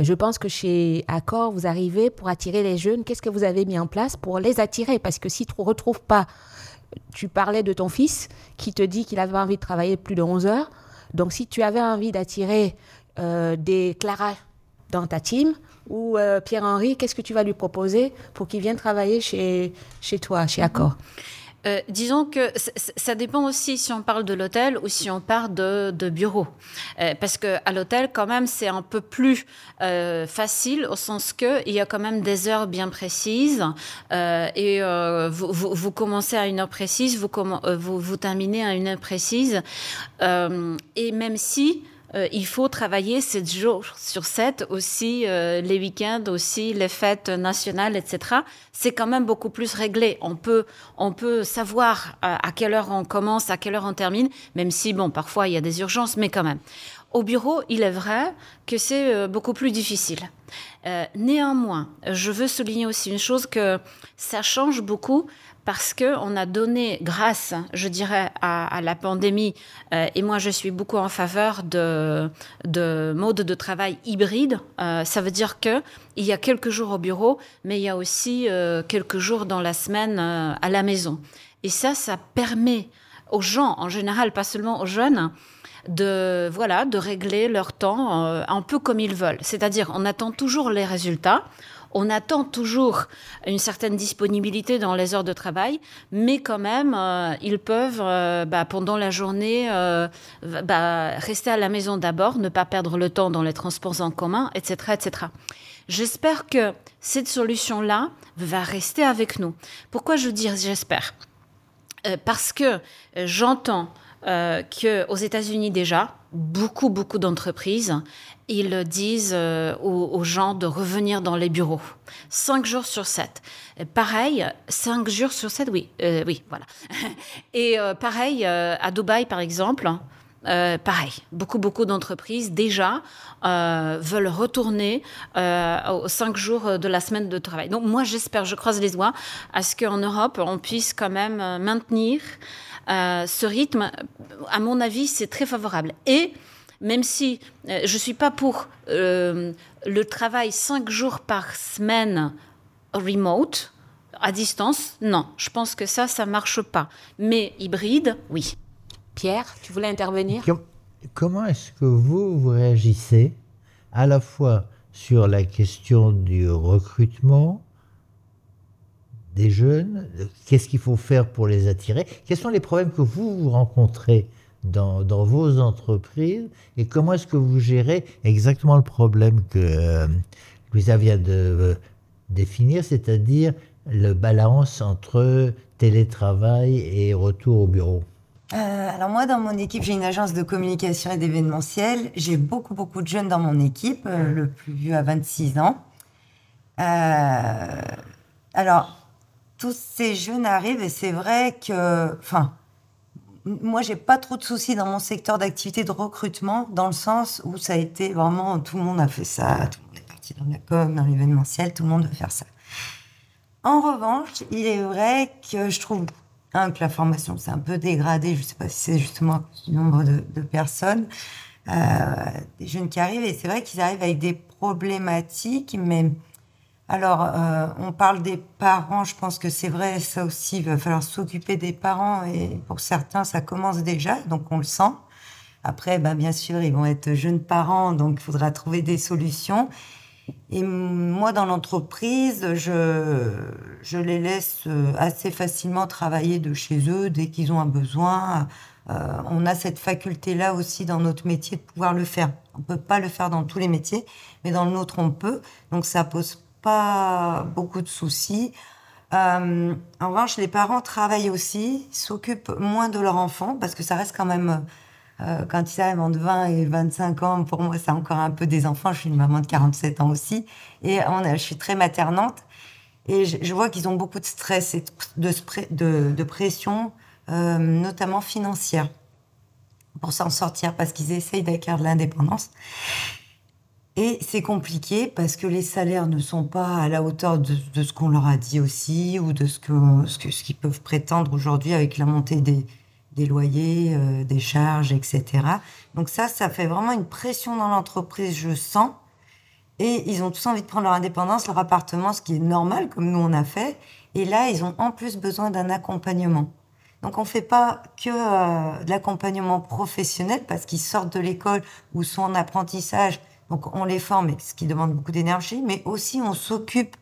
B: je pense que chez Accor, vous arrivez pour attirer les jeunes. Qu'est-ce que vous avez mis en place pour les attirer? Parce que si tu ne retrouves pas, tu parlais de ton fils qui te dit qu'il avait envie de travailler plus de 11 heures. Donc si tu avais envie d'attirer euh, des Clara dans ta team ou euh, Pierre-Henri, qu'est-ce que tu vas lui proposer pour qu'il vienne travailler chez, chez toi, chez Accor?
D: Euh, disons que ça dépend aussi si on parle de l'hôtel ou si on parle de, bureau. Euh, parce que à l'hôtel, quand même, c'est un peu plus euh, facile au sens que il y a quand même des heures bien précises et vous, commencez à une heure précise, vous, vous terminez à une heure précise. et même si euh, il faut travailler 7 jours sur 7 aussi, euh, les week-ends aussi, les fêtes nationales, etc. C'est quand même beaucoup plus réglé. On peut, on peut savoir euh, à, quelle heure on commence, à quelle heure on termine, même si, bon, parfois il y a des urgences, mais quand même. Au bureau, il est vrai que c'est beaucoup plus difficile. néanmoins, je veux souligner aussi une chose que ça change beaucoup parce qu'on a donné, grâce, je dirais, à, la pandémie, euh, et moi je suis beaucoup en faveur de, de mode de travail hybride. Euh, ça veut dire qu'il y a quelques jours au bureau, mais il y a aussi euh, quelques jours dans la semaine à la maison. Et ça, ça permet aux gens, en général, pas seulement aux jeunes, de voilà de régler leur temps un peu comme ils veulent. C'est-à-dire, on attend toujours les résultats on attend toujours une certaine disponibilité dans les heures de travail, mais quand même, euh, ils peuvent, euh, bah, pendant la journée, euh, bah, rester à la maison d'abord, ne pas perdre le temps dans les transports en commun, etc. etc. J'espère que cette solution-là va rester avec nous. Pourquoi je dis j'espère? Parce que j'entends qu'aux États-Unis déjà, beaucoup, beaucoup d'entreprises ils disent euh, aux, gens de revenir dans les bureaux. Cinq jours sur sept. Pareil, cinq jours sur sept, oui, euh, oui, voilà. *laughs* Et euh, pareil, à Dubaï, par exemple, pareil, beaucoup, beaucoup d'entreprises déjà veulent retourner aux cinq jours de la semaine de travail. Donc moi, j'espère, je croise les doigts, à ce qu'en Europe, on puisse quand même maintenir ce rythme. À mon avis, c'est très favorable. Et même si euh, je ne suis pas pour euh, le travail cinq jours par semaine remote, à distance, non. Je pense que ça, ça ne marche pas. Mais hybride, oui.
B: Pierre, tu voulais intervenir?
C: Comment est-ce que vous, vous réagissez à la fois sur la question du recrutement des jeunes, qu'est-ce qu'il faut faire pour les attirer Quels sont les problèmes que vous, vous rencontrez dans, vos entreprises et comment est-ce que vous gérez exactement le problème que euh, Louisa vient de euh, définir, c'est-à-dire le balance entre télétravail et retour au bureau?
F: Euh, alors moi, dans mon équipe, j'ai une agence de communication et d'événementiel. J'ai beaucoup, beaucoup de jeunes dans mon équipe. le plus vieux a 26 ans. alors, tous ces jeunes arrivent et c'est vrai que... Enfin, moi, j'ai pas trop de soucis dans mon secteur d'activité de recrutement, dans le sens où ça a été vraiment tout le monde a fait ça, tout le monde est parti dans la com, dans l'événementiel, tout le monde veut faire ça. En revanche, il est vrai que je trouve que la formation s'est un peu dégradée. Je sais pas si c'est justement du nombre de, de personnes, euh, des jeunes qui arrivent, et c'est vrai qu'ils arrivent avec des problématiques, mais alors, euh, on parle des parents, je pense que c'est vrai, ça aussi, il va falloir s'occuper des parents, et pour certains, ça commence déjà, donc on le sent. Après, bah, bien sûr, ils vont être jeunes parents, donc il faudra trouver des solutions. Et moi, dans l'entreprise, je, je les laisse euh, assez facilement travailler de chez eux dès qu'ils ont un besoin. Euh, on a cette faculté-là aussi dans notre métier de pouvoir le faire. On peut pas le faire dans tous les métiers, mais dans le nôtre, on peut. Donc, ça pose pas beaucoup de soucis. Euh, en revanche, les parents travaillent aussi, s'occupent moins de leurs enfants, parce que ça reste quand même euh, quand ils arrivent entre 20 et 25 ans, pour moi, c'est encore un peu des enfants. Je suis une maman de 47 ans aussi. Et je suis très maternante. Et je, vois qu'ils ont beaucoup de stress et de pression, euh, notamment financière, pour s'en sortir, parce qu'ils essayent d'acquérir de l'indépendance. Et c'est compliqué parce que les salaires ne sont pas à la hauteur de, ce qu'on leur a dit aussi, ou de ce qu'ils que, ce qu'ils peuvent prétendre aujourd'hui avec la montée des, des loyers, euh, des charges, etc. Donc ça, ça fait vraiment une pression dans l'entreprise, je sens. Et ils ont tous envie de prendre leur indépendance, leur appartement, ce qui est normal, comme nous on a fait. Et là, ils ont en plus besoin d'un accompagnement. Donc on ne fait pas que euh, de l'accompagnement professionnel parce qu'ils sortent de l'école ou sont en apprentissage. Donc on les forme, ce qui demande beaucoup d'énergie, mais aussi on s'occupe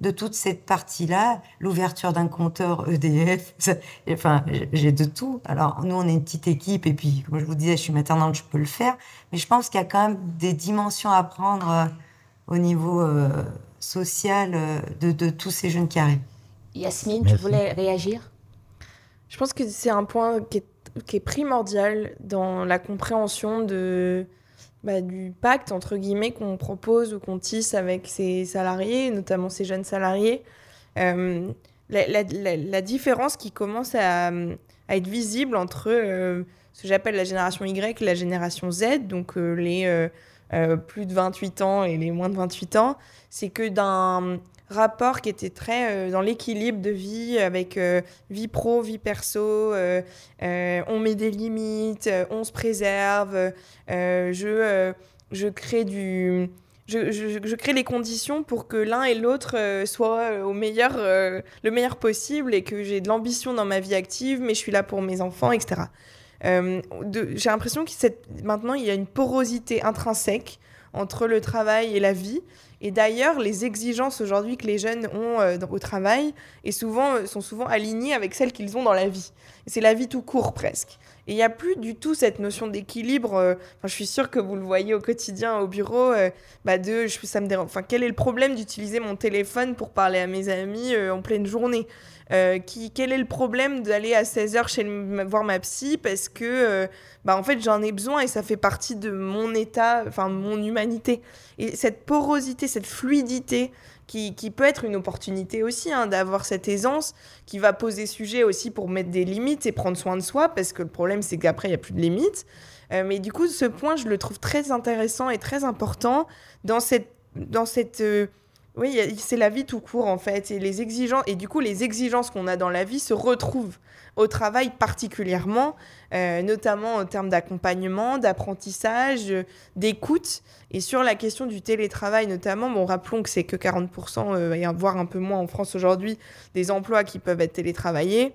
F: de toute cette partie-là, l'ouverture d'un compteur EDF, *laughs* enfin, j'ai de tout. Alors, nous, on est une petite équipe, et puis, comme je vous disais, je suis maternante, je peux le faire, mais je pense qu'il y a quand même des dimensions à prendre euh, au niveau euh, social euh, de, tous ces jeunes qui arrivent.
B: Yasmine, tu voulais réagir?
E: Je pense que c'est un point qui est primordial dans la compréhension de bah, du pacte, entre guillemets, qu'on propose ou qu'on tisse avec ses salariés, notamment ses jeunes salariés. Euh, la, différence qui commence à, être visible entre euh, ce que j'appelle la génération Y et la génération Z, donc euh, les plus de 28 ans et les moins de 28 ans, c'est que d'un rapport qui était très euh, dans l'équilibre de vie avec euh, vie pro, vie perso. Euh, on met des limites, on se préserve. je, je crée du. Je, je, crée les conditions pour que l'un et l'autre soient au meilleur, le meilleur possible et que j'ai de l'ambition dans ma vie active, mais je suis là pour mes enfants, etc. j'ai l'impression que maintenant, il y a une porosité intrinsèque entre le travail et la vie et d'ailleurs, les exigences aujourd'hui que les jeunes ont euh, au travail et souvent, euh, sont souvent alignées avec celles qu'ils ont dans la vie. C'est la vie tout court presque. Et il n'y a plus du tout cette notion d'équilibre. Euh, je suis sûre que vous le voyez au quotidien au bureau. bah de, je, ça me dérange. Enfin, quel est le problème d'utiliser mon téléphone pour parler à mes amis en pleine journée? Euh, qui, quel est le problème d'aller à 16h chez voir ma psy parce que euh, bah, en fait j'en ai besoin et ça fait partie de mon état, enfin mon humanité. Et cette porosité, cette fluidité qui, qui peut être une opportunité aussi hein, d'avoir cette aisance qui va poser sujet aussi pour mettre des limites et prendre soin de soi parce que le problème c'est qu'après il n'y a plus de limites. Euh, mais du coup ce point je le trouve très intéressant et très important dans cette, dans cette oui, c'est la vie tout court en fait. Et, les exigences, et du coup, les exigences qu'on a dans la vie se retrouvent au travail particulièrement, euh, notamment en termes d'accompagnement, d'apprentissage, d'écoute. Et sur la question du télétravail notamment, bon, rappelons que c'est que 40%, euh, voire un peu moins en France aujourd'hui, des emplois qui peuvent être télétravaillés.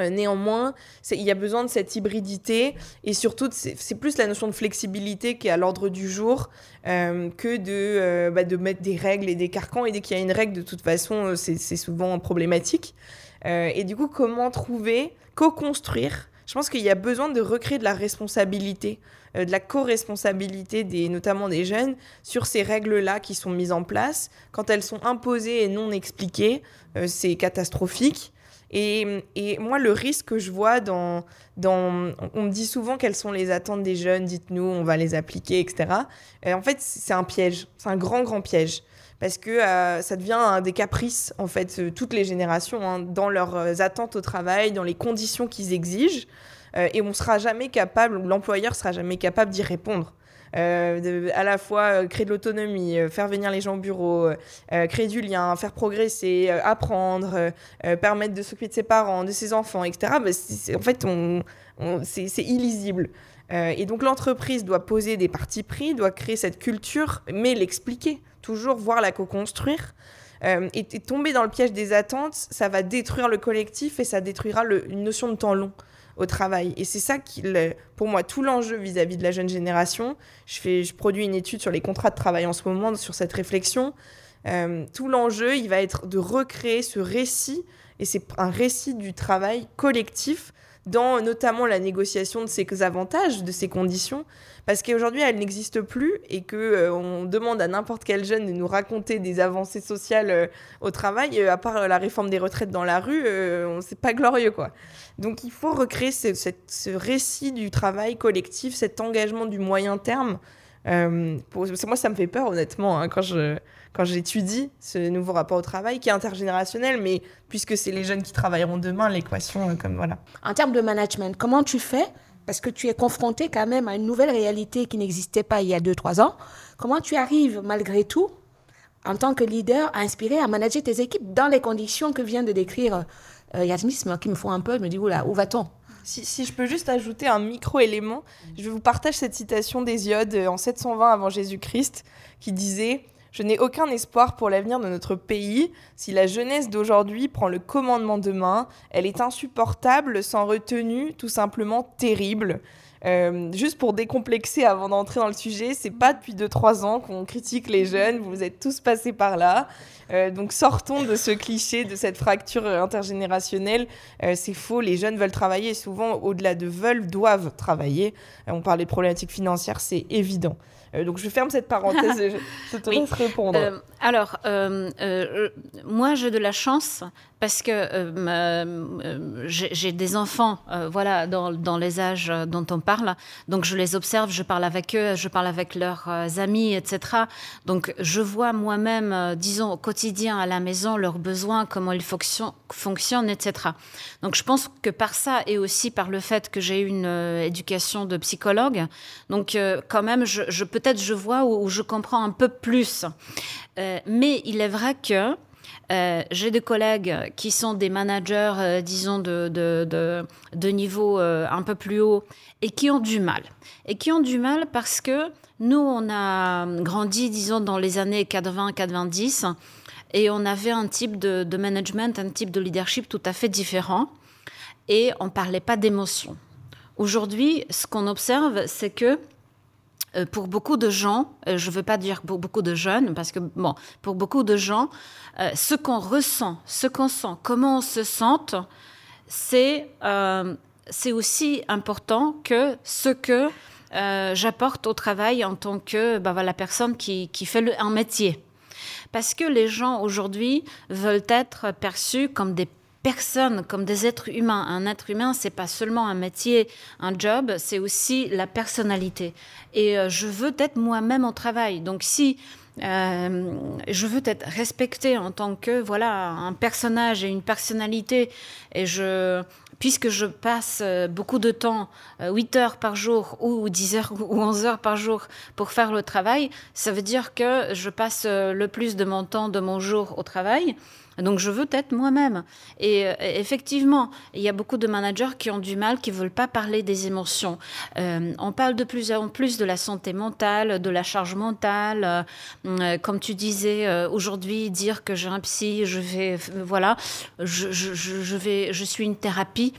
E: Euh, néanmoins, il y a besoin de cette hybridité et surtout, c'est plus la notion de flexibilité qui est à l'ordre du jour euh, que de, euh, bah, de mettre des règles et des carcans. Et dès qu'il y a une règle, de toute façon, c'est souvent problématique. et du coup, comment trouver, co-construire? Je pense qu'il y a besoin de recréer de la responsabilité, de la co-responsabilité, des, notamment des jeunes, sur ces règles-là qui sont mises en place. Quand elles sont imposées et non expliquées, c'est catastrophique. Et, moi, le risque que je vois dans. On me dit souvent quelles sont les attentes des jeunes, dites-nous, on va les appliquer, etc. Et en fait, c'est un piège, c'est un grand, grand piège. Parce que euh, ça devient un des caprices, en fait, euh, toutes les générations, hein, dans leurs euh, attentes au travail, dans les conditions qu'ils exigent. et on sera jamais capable, l'employeur sera jamais capable d'y répondre. Euh, à la fois euh, créer de l'autonomie, euh, faire venir les gens au bureau, créer du lien, faire progresser, apprendre, permettre de s'occuper de ses parents, de ses enfants, etc. Bah, en fait, on, c'est illisible. et donc l'entreprise doit poser des partis pris, doit créer cette culture, mais l'expliquer, toujours voir la co-construire. et, tomber dans le piège des attentes, ça va détruire le collectif et ça détruira une notion de temps long. Au travail. Et c'est ça qui, pour moi, tout l'enjeu vis-à-vis de la jeune génération. Je, fais, je produis une étude sur les contrats de travail en ce moment, sur cette réflexion. Euh, tout l'enjeu, il va être de recréer ce récit, et c'est un récit du travail collectif dans notamment la négociation de ces avantages, de ces conditions, parce qu'aujourd'hui elles n'existent plus et que euh, on demande à n'importe quel jeune de nous raconter des avancées sociales euh, au travail, euh, à part la réforme des retraites dans la rue, c'est pas glorieux quoi. Donc il faut recréer ce, récit du travail collectif, cet engagement du moyen terme. Pour, moi ça me fait peur honnêtement hein, quand je quand j'étudie ce nouveau rapport au travail qui est intergénérationnel, mais puisque c'est les jeunes qui travailleront demain, l'équation, euh, comme voilà.
B: En termes de management, comment tu fais? Parce que tu es confronté quand même à une nouvelle réalité qui n'existait pas il y a 2-3 ans. Comment tu arrives, malgré tout, en tant que leader, à inspirer, à manager tes équipes dans les conditions que vient de décrire euh, Yasmin, qui me font un peu, je me dis, oula, où va-t-on?
E: Si, je peux juste ajouter un micro-élément, je vous partage cette citation d'Hésiode en 720 avant Jésus-Christ qui disait je n'ai aucun espoir pour l'avenir de notre pays. Si la jeunesse d'aujourd'hui prend le commandement demain, elle est insupportable, sans retenue, tout simplement terrible. Euh, juste pour décomplexer avant d'entrer dans le sujet, c'est pas depuis 2-3 ans qu'on critique les jeunes, vous êtes tous passés par là. Euh, donc sortons de ce cliché, de cette fracture intergénérationnelle. Euh, c'est faux, les jeunes veulent travailler, souvent au-delà de veulent, doivent travailler. on parle des problématiques financières, c'est évident. Donc je ferme cette parenthèse et je, *laughs* te laisse répondre.
D: Alors, moi j'ai de la chance parce que euh, j'ai des enfants, euh, voilà, dans, les âges dont on parle. Donc je les observe, je parle avec eux, je parle avec leurs euh, amis, etc. Donc je vois moi-même, disons, au quotidien à la maison, leurs besoins, comment ils fonctionnent, etc. Donc je pense que par ça et aussi par le fait que j'ai eu une éducation de psychologue, donc quand même, peut-être je vois ou, je comprends un peu plus. mais il est vrai que euh, j'ai des collègues qui sont des managers, euh, disons, de, de, de, niveau euh, un peu plus haut et qui ont du mal. Et qui ont du mal parce que nous, on a grandi, disons, dans les années 80-90 et on avait un type de, de, management, un type de leadership tout à fait différent et on ne parlait pas d'émotion. Aujourd'hui, ce qu'on observe, c'est que euh, pour beaucoup de gens, euh, je ne veux pas dire pour beaucoup de jeunes, parce que bon, pour beaucoup de gens, euh, ce qu'on ressent, ce qu'on sent, comment on se sent, c'est c'est aussi important que ce que j'apporte au travail en tant que bah, voilà, personne qui, qui fait un métier. Parce que les gens aujourd'hui veulent être perçus comme des personnes, comme des êtres humains. Un être humain, c'est pas seulement un métier, un job, c'est aussi la personnalité. Et euh, je veux être moi-même au travail. Donc si euh, je veux être respectée en tant que voilà un personnage et une personnalité et puisque je passe euh, beaucoup de temps, 8 heures par jour ou 10 heures ou 11 heures par jour pour faire le travail, ça veut dire que je passe le plus de mon temps de mon jour au travail. Donc je veux être moi-même. Et euh, effectivement, il y a beaucoup de managers qui ont du mal, qui veulent pas parler des émotions. Euh, on parle de plus en plus de la santé mentale, de la charge mentale. Euh, comme tu disais aujourd'hui, dire que j'ai un psy, je vais, voilà, je, je, vais, je suis une thérapie.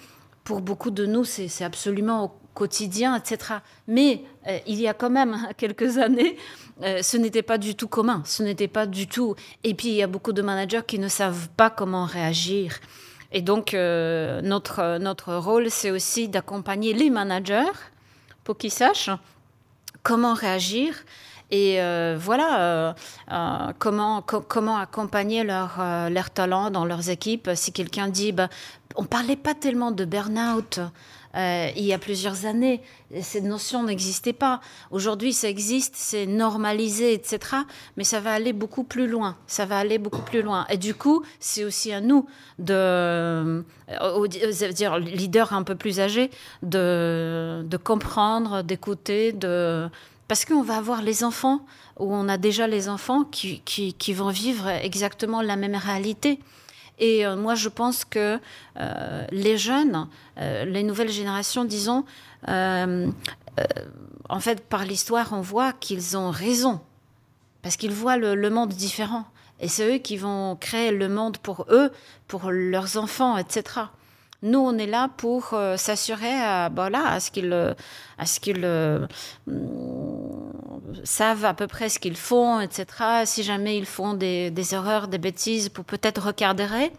D: Pour beaucoup de nous, c'est absolument quotidien, etc. Mais euh, il y a quand même *laughs* quelques années, euh, ce n'était pas du tout commun, ce n'était pas du tout. Et puis il y a beaucoup de managers qui ne savent pas comment réagir. Et donc euh, notre, notre rôle, c'est aussi d'accompagner les managers pour qu'ils sachent comment réagir et voilà comment, comment accompagner leur, leur talent dans leurs équipes. Si quelqu'un dit, bah, on parlait pas tellement de burn-out euh, il y a plusieurs années. Cette notion n'existait pas. Aujourd'hui, ça existe, c'est normalisé, etc. Mais ça va aller beaucoup plus loin. Ça va aller beaucoup plus loin. Et du coup, c'est aussi à nous, de, euh, dire leader un peu plus âgé, de, comprendre, d'écouter, de parce qu'on va avoir les enfants, ou on a déjà les enfants qui, qui vont vivre exactement la même réalité. Et euh, moi, je pense que euh, les jeunes, euh, les nouvelles générations, disons, en fait, par l'histoire, on voit qu'ils ont raison, parce qu'ils voient le, monde différent. Et c'est eux qui vont créer le monde pour eux, pour leurs enfants, etc. Nous, on est là pour s'assurer à, voilà, à ce qu'ils à ce qu'ils savent à peu près ce qu'ils font, etc. Si jamais ils font des, erreurs, des bêtises, pour peut-être recadrer.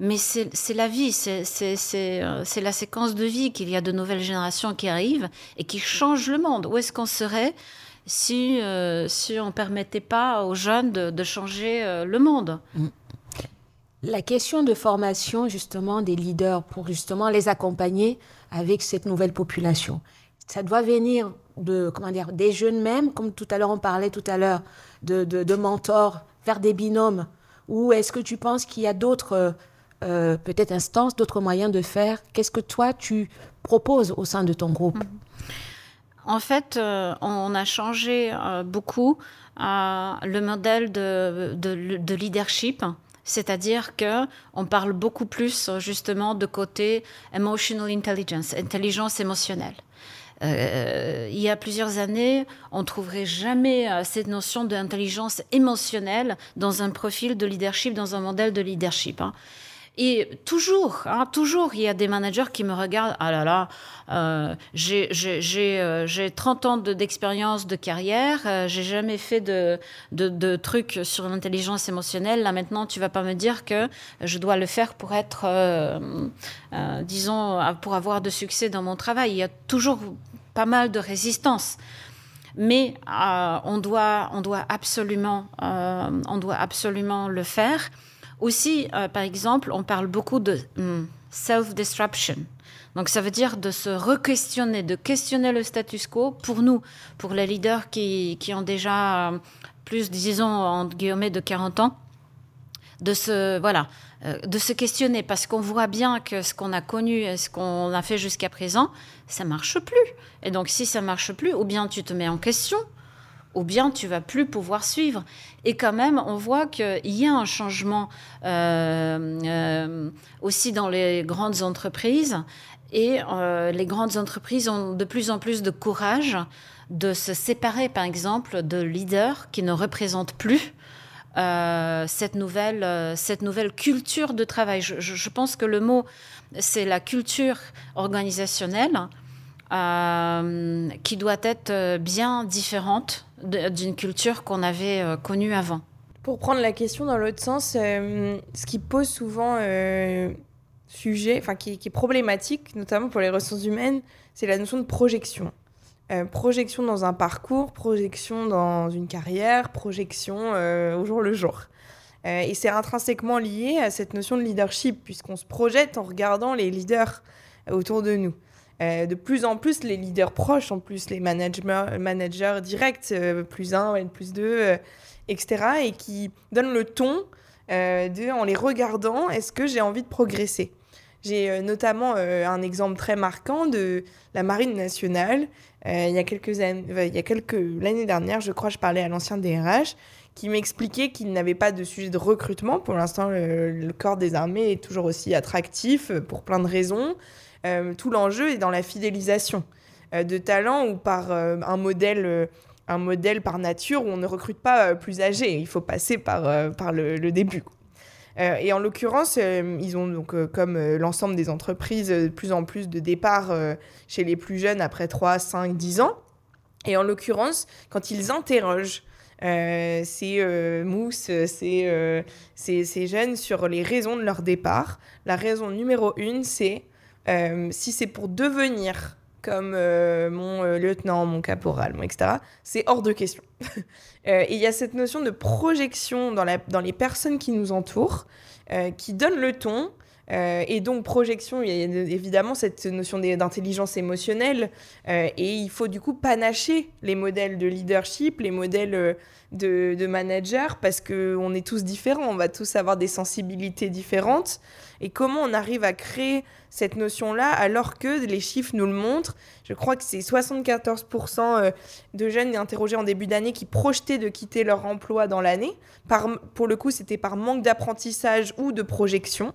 D: Mais c'est la vie, c'est la séquence de vie qu'il y a de nouvelles générations qui arrivent et qui changent le monde. Où est-ce qu'on serait si, si on ne permettait pas aux jeunes de, changer le monde?
B: La question de formation justement des leaders pour justement les accompagner avec cette nouvelle population, ça doit venir de comment dire des jeunes même, comme tout à l'heure on parlait tout à l'heure de, de, mentors vers des binômes. Ou est-ce que tu penses qu'il y a d'autres euh, peut-être instances, d'autres moyens de faire? Qu'est-ce que toi tu proposes au sein de ton groupe?
D: En fait, euh, on a changé euh, beaucoup le modèle de, de, de leadership c'est-à-dire que on parle beaucoup plus justement de côté emotional intelligence, intelligence émotionnelle. Euh, il y a plusieurs années, on trouverait jamais euh, cette notion d'intelligence émotionnelle dans un profil de leadership, dans un modèle de leadership. Hein. Et toujours, hein, toujours, il y a des managers qui me regardent. Ah là là, euh, j'ai euh, 30 ans d'expérience de, carrière, euh, j'ai jamais fait de, de, de trucs sur l'intelligence émotionnelle. Là maintenant, tu vas pas me dire que je dois le faire pour être, disons, pour avoir de succès dans mon travail. Il y a toujours pas mal de résistance mais euh, on doit, on doit absolument, euh, on doit absolument le faire. Aussi, euh, par exemple, on parle beaucoup de hmm, self-disruption. Donc ça veut dire de se re-questionner, de questionner le status quo pour nous, pour les leaders qui, qui ont déjà plus, disons, en guillemets, de 40 ans, de se, voilà, euh, de se questionner parce qu'on voit bien que ce qu'on a connu et ce qu'on a fait jusqu'à présent, ça marche plus. Et donc si ça marche plus, ou bien tu te mets en question, ou bien tu vas plus pouvoir suivre. Et quand même, on voit qu'il y a un changement euh, euh, aussi dans les grandes entreprises. Et les grandes entreprises ont de plus en plus de courage de se séparer, par exemple, de leaders qui ne représentent plus cette, nouvelle, cette nouvelle culture de travail. Je, pense que le mot, c'est la culture organisationnelle euh, qui doit être euh, bien différente d'une culture qu'on avait euh, connue avant.
E: Pour prendre la question dans l'autre sens, ce qui pose souvent sujet, enfin qui, est problématique, notamment pour les ressources humaines, c'est la notion de projection. Projection dans un parcours, projection dans une carrière, projection au jour le jour. et c'est intrinsèquement lié à cette notion de leadership, puisqu'on se projette en regardant les leaders autour de nous. Euh, de plus en plus, les leaders proches, en plus, les managers, directs, euh, plus un, plus deux, euh, etc., et qui donnent le ton de, en les regardant, est-ce que j'ai envie de progresser? J'ai notamment un exemple très marquant de la Marine nationale. Il y a quelques années, il y a quelques l'année dernière, je crois, je parlais à l'ancien DRH qui m'expliquait qu'il n'avait pas de sujet de recrutement. Pour l'instant, le, corps des armées est toujours aussi attractif pour plein de raisons. Euh, tout l'enjeu est dans la fidélisation euh, de talents ou par euh, un modèle un modèle par nature où on ne recrute pas plus âgé. Il faut passer par, par le, début. Et en l'occurrence, ils ont donc, comme l'ensemble des entreprises, de plus en plus de départs chez les plus jeunes après 3, 5, 10 ans. Et en l'occurrence, quand ils interrogent ces mousses, ces, ces, jeunes sur les raisons de leur départ, la raison numéro une, c'est euh, si c'est pour devenir comme euh, mon euh, lieutenant, mon caporal, etc., c'est hors de question. *laughs* et il y a cette notion de projection dans les personnes qui nous entourent, qui donne le ton. et donc, projection, il y a évidemment cette notion d'intelligence émotionnelle. et il faut du coup panacher les modèles de leadership, les modèles de, de manager, parce qu'on est tous différents, on va tous avoir des sensibilités différentes et comment on arrive à créer cette notion-là alors que les chiffres nous le montrent? Je crois que c'est 74% euh, de jeunes interrogés en début d'année qui projetaient de quitter leur emploi dans l'année. pour le coup, c'était par manque d'apprentissage ou de projection.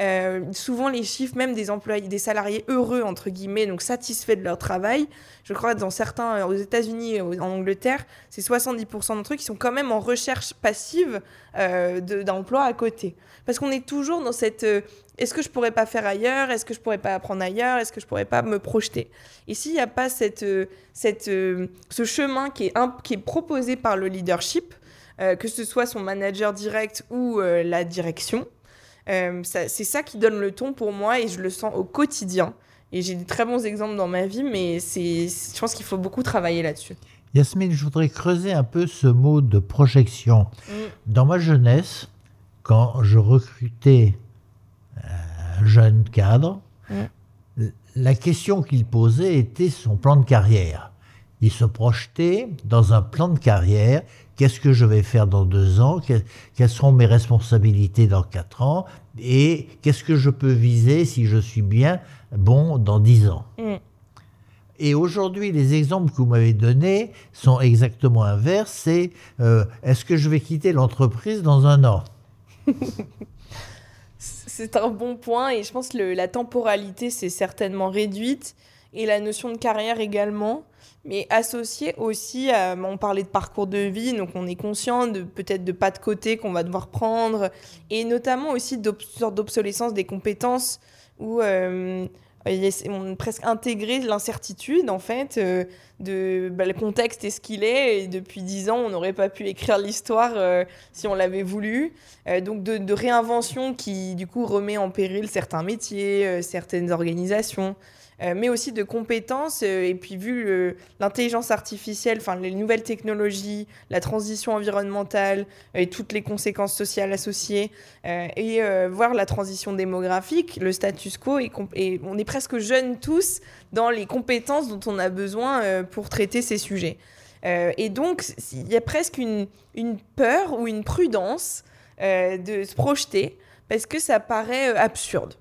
E: Euh, souvent, les chiffres, même des employés, des salariés heureux, entre guillemets, donc satisfaits de leur travail, je crois que dans certains, euh, aux États-Unis en Angleterre, c'est 70% d'entre eux qui sont quand même en recherche passive euh, d'emploi à côté. Parce qu'on est toujours dans cette est-ce que je pourrais pas faire ailleurs? Est-ce que je pourrais pas apprendre ailleurs? Est-ce que je pourrais pas me projeter? Et s'il n'y a pas cette, cette, ce chemin qui est, qui est proposé par le leadership, que ce soit son manager direct ou la direction, euh, c'est ça qui donne le ton pour moi et je le sens au quotidien. Et j'ai des très bons exemples dans ma vie, mais je pense qu'il faut beaucoup travailler là-dessus.
C: Yasmine, je voudrais creuser un peu ce mot de projection. Mm. Dans ma jeunesse, quand je recrutais un jeune cadre, mm. la question qu'il posait était son plan de carrière. Il se projetait dans un plan de carrière Qu'est-ce que je vais faire dans deux ans? Quelles seront mes responsabilités dans quatre ans? Et qu'est-ce que je peux viser si je suis bien bon dans dix ans? Mm. Et aujourd'hui, les exemples que vous m'avez donnés sont exactement inverses. C'est euh, est-ce que je vais quitter l'entreprise dans un an? *laughs*
E: C'est un bon point et je pense que la temporalité s'est certainement réduite et la notion de carrière également mais associé aussi à, on parlait de parcours de vie, donc on est conscient de peut-être de pas de côté qu'on va devoir prendre, et notamment aussi d'obsolescence des compétences où euh, on a presque intégré l'incertitude en fait euh, de bah, le contexte est ce qu'il est et depuis dix ans on n'aurait pas pu écrire l'histoire euh, si on l'avait voulu. Donc de, de, réinvention qui du coup remet en péril certains métiers certaines organisations euh, mais aussi de compétences. Euh, et puis, vu l'intelligence artificielle, enfin, les nouvelles technologies, la transition environnementale et toutes les conséquences sociales associées, euh, et voir la transition démographique, le status quo, et, on est presque jeunes tous dans les compétences dont on a besoin pour traiter ces sujets. et donc, il y a presque une, peur ou une prudence de se projeter parce que ça paraît absurde.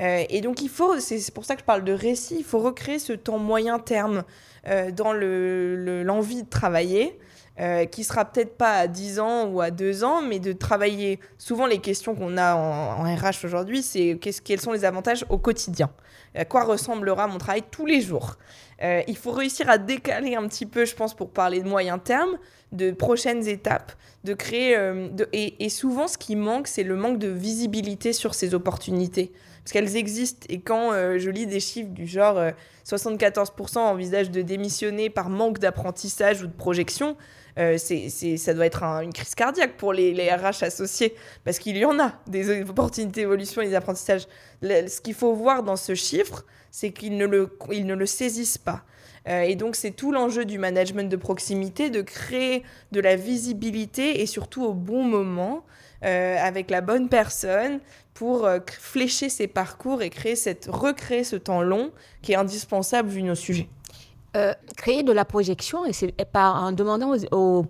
E: Euh, et donc, il faut, c'est pour ça que je parle de récit, il faut recréer ce temps moyen terme euh, dans l'envie le, de travailler, euh, qui sera peut-être pas à 10 ans ou à 2 ans, mais de travailler. Souvent, les questions qu'on a en, RH aujourd'hui, c'est quels sont les avantages au quotidien? À quoi ressemblera mon travail tous les jours? Il faut réussir à décaler un petit peu, je pense, pour parler de moyen terme, de prochaines étapes, de créer. et souvent, ce qui manque, c'est le manque de visibilité sur ces opportunités parce qu'elles existent. Et quand euh, je lis des chiffres du genre 74% euh, envisagent de démissionner par manque d'apprentissage ou de projection, euh, c'est, ça doit être une crise cardiaque pour les, RH associés, parce qu'il y en a des opportunités d'évolution et des apprentissages. ce qu'il faut voir dans ce chiffre, c'est qu'ils ne le, ils ne le saisissent pas. et donc, c'est tout l'enjeu du management de proximité, de créer de la visibilité et surtout au bon moment, avec la bonne personne, pour euh, flécher ces parcours et créer cette, recréer ce temps long qui est indispensable vu nos sujets.
B: Euh, créer de la projection, et c'est en demandant aux,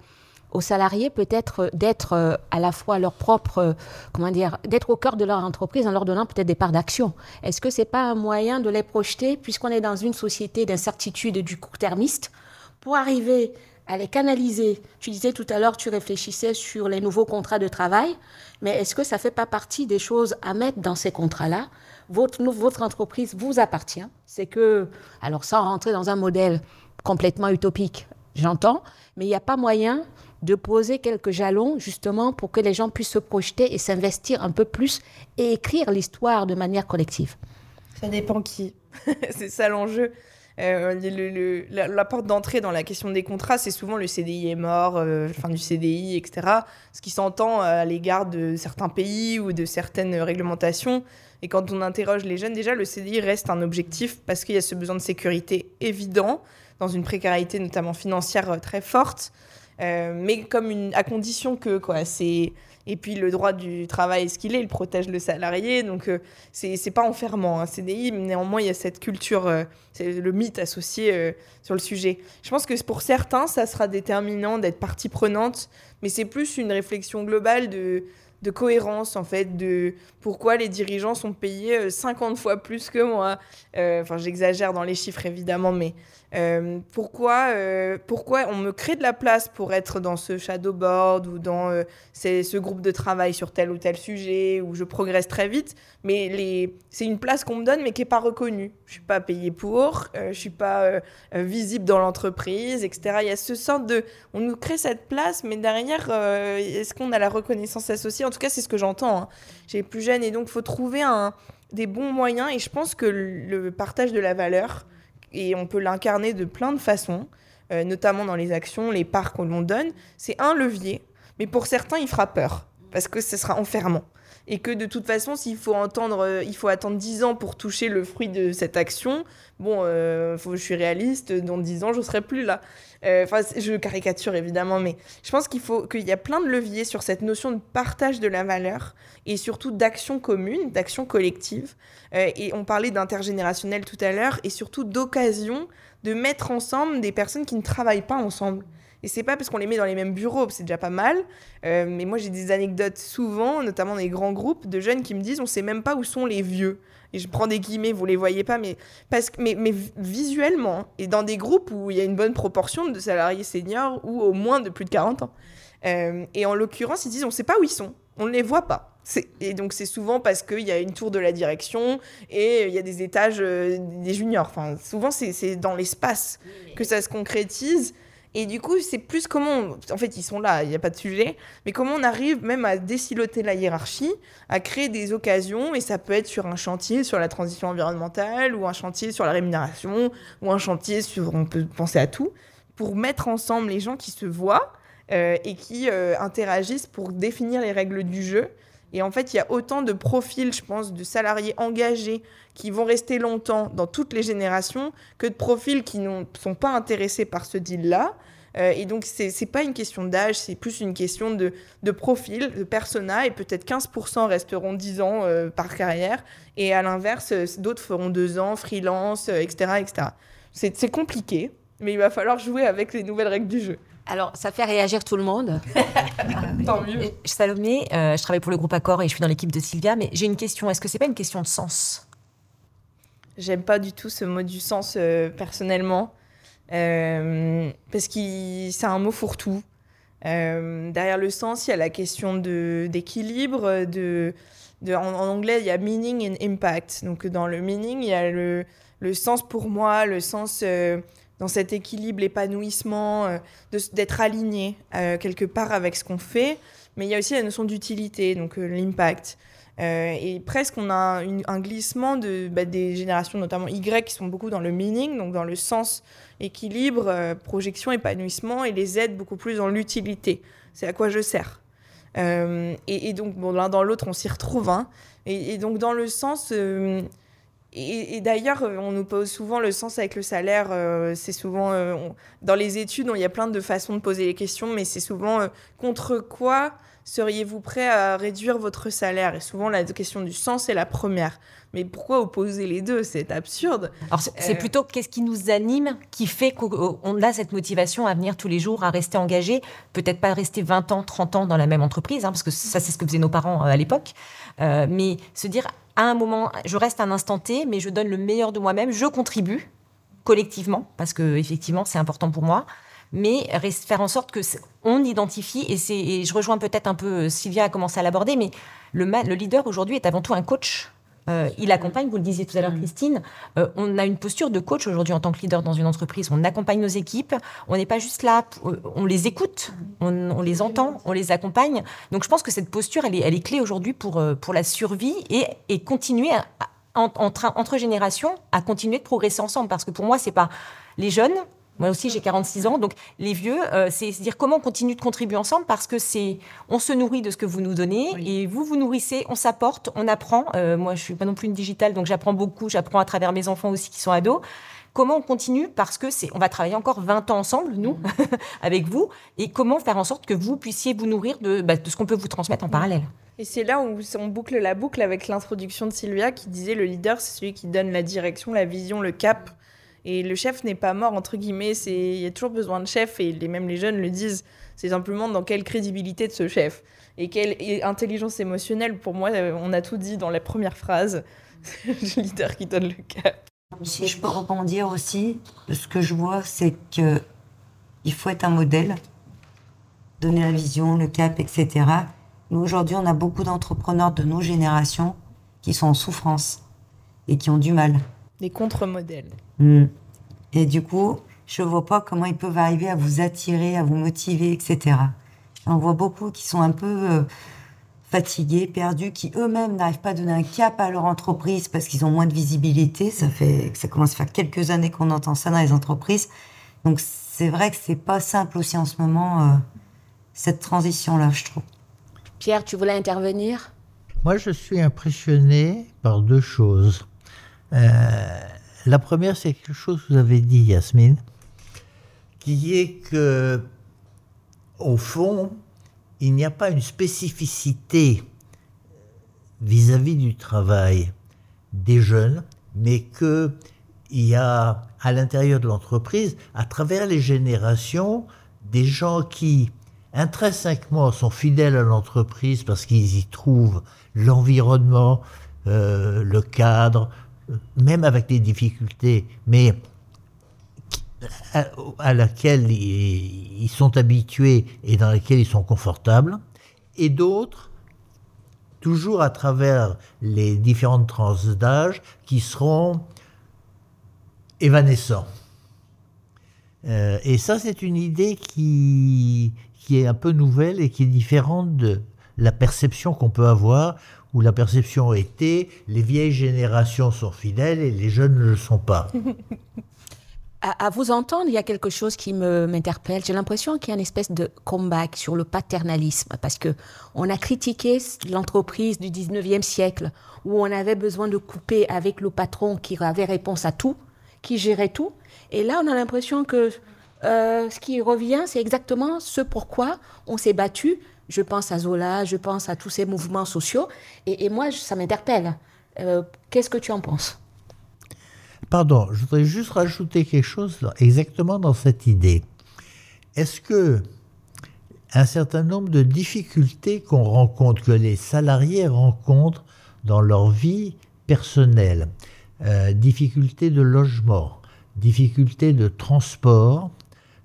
B: aux, salariés peut-être d'être euh, à la fois leur propre, comment dire, d'être au cœur de leur entreprise en leur donnant peut-être des parts d'action. Est-ce que c'est pas un moyen de les projeter, puisqu'on est dans une société d'incertitude du court-termiste, pour arriver à les canaliser Tu disais tout à l'heure, tu réfléchissais sur les nouveaux contrats de travail. Mais est-ce que ça ne fait pas partie des choses à mettre dans ces contrats-là? Votre, votre entreprise vous appartient. C'est que, alors sans rentrer dans un modèle complètement utopique, j'entends, mais il n'y a pas moyen de poser quelques jalons justement pour que les gens puissent se projeter et s'investir un peu plus et écrire l'histoire de manière collective.
E: Ça dépend qui. *laughs* c'est ça l'enjeu. Euh, la, porte d'entrée dans la question des contrats, c'est souvent le CDI est mort, euh, fin du CDI, etc. Ce qui s'entend à l'égard de certains pays ou de certaines réglementations. Et quand on interroge les jeunes, déjà, le CDI reste un objectif parce qu'il y a ce besoin de sécurité évident, dans une précarité notamment financière euh, très forte, mais comme à condition que quoi, c'est et puis le droit du travail est ce qu'il est, il protège le salarié, donc euh, c'est pas enfermant un CDI, mais néanmoins il y a cette culture, euh, c'est le mythe associé euh, sur le sujet. Je pense que pour certains, ça sera déterminant d'être partie prenante, mais c'est plus une réflexion globale de de cohérence en fait, de pourquoi les dirigeants sont payés 50 fois plus que moi. Enfin, j'exagère dans les chiffres évidemment, mais euh, pourquoi, euh, pourquoi on me crée de la place pour être dans ce shadow board ou dans euh, ce groupe de travail sur tel ou tel sujet où je progresse très vite, mais les... c'est une place qu'on me donne mais qui n'est pas reconnue. Je suis pas payée pour, je suis pas visible dans l'entreprise, etc. Il y a ce sort de... On nous crée cette place, mais derrière, est-ce qu'on a la reconnaissance associée? En tout cas, c'est ce que j'entends. Hein. J'ai plus jeune et donc il faut trouver un... des bons moyens et je pense que le partage de la valeur et on peut l'incarner de plein de façons, euh, notamment dans les actions, les parts que l'on donne. C'est un levier, mais pour certains, il fera peur, parce que ce sera enfermant. Et que de toute façon, s'il faut, euh, il faut attendre 10 ans pour toucher le fruit de cette action, bon, euh, je suis réaliste, dans 10 ans, je serai plus là. Enfin, je caricature évidemment, mais je pense qu'il faut qu'il y a plein de leviers sur cette notion de partage de la valeur et surtout d'action commune, d'action collective. Euh, et on parlait d'intergénérationnel tout à l'heure, et surtout d'occasion de mettre ensemble des personnes qui ne travaillent pas ensemble. Et c'est pas parce qu'on les met dans les mêmes bureaux, c'est déjà pas mal. Euh, mais moi, j'ai des anecdotes souvent, notamment dans les grands groupes, de jeunes qui me disent on sait même pas où sont les vieux. Et je prends des guillemets, vous les voyez pas, mais, parce que, mais, mais visuellement, et dans des groupes où il y a une bonne proportion de salariés seniors ou au moins de plus de 40 ans. Euh, et en l'occurrence, ils disent on sait pas où ils sont, on ne les voit pas. Et donc c'est souvent parce qu'il y a une tour de la direction et il y a des étages euh, des juniors. Enfin, souvent c'est dans l'espace que ça se concrétise. Et du coup, c'est plus comment... En fait, ils sont là, il n'y a pas de sujet. Mais comment on arrive même à désiloter la hiérarchie, à créer des occasions. Et ça peut être sur un chantier sur la transition environnementale, ou un chantier sur la rémunération, ou un chantier sur... On peut penser à tout. Pour mettre ensemble les gens qui se voient euh, et qui euh, interagissent pour définir les règles du jeu et en fait, il y a autant de profils, je pense, de salariés engagés qui vont rester longtemps dans toutes les générations que de profils qui ne sont pas intéressés par ce deal-là. Euh, et donc, ce n'est pas une question d'âge, c'est plus une question de, profil, de persona, et peut-être 15% resteront 10 ans euh, par carrière, et à l'inverse, euh, d'autres feront 2 ans, freelance, etc. etc. C'est compliqué, mais il va falloir jouer avec les nouvelles règles du jeu.
B: Alors, ça fait réagir tout le monde. *laughs*
E: Tant mieux.
G: Salomé, euh, je travaille pour le groupe Accor et je suis dans l'équipe de Sylvia, mais j'ai une question. Est-ce que c'est pas une question de sens?
E: J'aime pas du tout ce mot du sens euh, personnellement, euh, parce que c'est un mot fourre-tout. derrière le sens, il y a la question d'équilibre. De, de, en, anglais, il y a meaning and impact. Donc, dans le meaning, il y a le, le sens pour moi, le sens dans cet équilibre, l'épanouissement, euh, d'être aligné euh, quelque part avec ce qu'on fait. Mais il y a aussi la notion d'utilité, donc euh, l'impact. et presque, on a un glissement bah, des générations, notamment Y, qui sont beaucoup dans le meaning, donc dans le sens équilibre, projection, épanouissement, et les Z beaucoup plus dans l'utilité. C'est à quoi je sers. Et, donc, l'un dans l'autre, on s'y retrouve. Hein. Et, donc, dans le sens et, d'ailleurs, euh, on nous pose souvent le sens avec le salaire. Euh, c'est souvent euh, dans les études, il y a plein de façons de poser les questions, mais c'est souvent contre quoi seriez-vous prêt à réduire votre salaire? Et souvent, la question du sens est la première. Mais pourquoi opposer les deux? C'est absurde.
G: Alors, c'est plutôt qu'est-ce qui nous anime, qui fait qu'on a cette motivation à venir tous les jours, à rester engagé, peut-être pas rester 20 ans, 30 ans dans la même entreprise, hein, parce que ça, c'est ce que faisaient nos parents à l'époque, mais se dire à un moment, je reste un instant T, mais je donne le meilleur de moi-même, je contribue collectivement, parce que effectivement, c'est important pour moi, mais faire en sorte que on identifie, et, je rejoins peut-être un peu, Sylvia a commencé à l'aborder, mais le leader aujourd'hui est avant tout un coach euh, il accompagne, vous le disiez tout à l'heure, mm. Christine. Euh, on a une posture de coach aujourd'hui en tant que leader dans une entreprise. On accompagne nos équipes. On n'est pas juste là, euh, on les écoute, on, les entend, on les accompagne. Donc je pense que cette posture, elle est, elle est clé aujourd'hui pour, pour la survie et, et continuer entre, entre générations à continuer de progresser ensemble. Parce que pour moi, c'est pas les jeunes moi aussi, j'ai 46 ans. Donc, les vieux, euh, c'est se dire comment on continue de contribuer ensemble parce que c'est, on se nourrit de ce que vous nous donnez et vous vous nourrissez, on s'apporte, on apprend. Euh, moi, je suis pas non plus une digitale, donc j'apprends beaucoup. J'apprends à travers mes enfants aussi qui sont ados. Comment on continue Parce que c'est, on va travailler encore 20 ans ensemble, nous, mmh. *laughs* avec vous. Et comment faire en sorte que vous puissiez vous nourrir de, bah, de ce qu'on peut vous transmettre en mmh. parallèle
E: et c'est là où on boucle la boucle avec l'introduction de Sylvia qui disait le leader, c'est celui qui donne la direction, la vision, le cap et le chef n'est pas mort, entre guillemets. Il y a toujours besoin de chef, et les, même les jeunes le disent. C'est simplement dans quelle crédibilité de ce chef et quelle intelligence émotionnelle. Pour moi, euh, on a tout dit dans la première phrase. *laughs* le leader qui donne le cap.
F: Si je peux rebondir aussi, ce que je vois, c'est que il faut être un modèle, donner la vision, le cap, etc. Nous, aujourd'hui, on a beaucoup d'entrepreneurs de nos générations qui sont en souffrance et qui ont du mal.
E: Des contre-modèles.
F: Hmm. Et du coup, je vois pas comment ils peuvent arriver à vous attirer, à vous motiver, etc. On voit beaucoup qui sont un peu euh, fatigués, perdus, qui eux-mêmes n'arrivent pas à donner un cap à leur entreprise parce qu'ils ont moins de visibilité. Ça fait, ça commence à faire quelques années qu'on entend ça dans les entreprises. Donc c'est vrai que c'est pas simple aussi en ce moment euh, cette transition-là, je trouve.
B: Pierre, tu voulais intervenir?
C: Moi, je suis impressionné par deux choses. Euh, la première, c'est quelque chose que vous avez dit, Yasmine, qui est que, au fond, il n'y a pas une spécificité vis-à-vis du travail des jeunes, mais qu'il y a à l'intérieur de l'entreprise, à travers les générations, des gens qui intrinsèquement sont fidèles à l'entreprise parce qu'ils y trouvent l'environnement, euh, le cadre, même avec des difficultés, mais à, laquelle ils, sont habitués et dans laquelle ils sont confortables, et d'autres, toujours à travers les différentes tranches d'âge, qui seront évanescents. Euh, et ça, c'est une idée qui, qui est un peu nouvelle et qui est différente de la perception qu'on peut avoir, où la perception était les vieilles générations sont fidèles et les jeunes ne le sont pas. *laughs*
B: À, vous entendre, il y a quelque chose qui m'interpelle. J'ai l'impression qu'il y a une espèce de comeback sur le paternalisme, parce que on a critiqué l'entreprise du 19e siècle, où on avait besoin de couper avec le patron qui avait réponse à tout, qui gérait tout. Et là, on a l'impression que euh, ce qui revient, c'est exactement ce pourquoi on s'est battu. Je pense à Zola, je pense à tous ces mouvements sociaux. Et, moi, ça m'interpelle. Euh, qu'est-ce que tu en penses?
C: Pardon, je voudrais juste rajouter quelque chose exactement dans cette idée. Est-ce que un certain nombre de difficultés qu'on rencontre, que les salariés rencontrent dans leur vie personnelle, euh, difficultés de logement, difficultés de transport,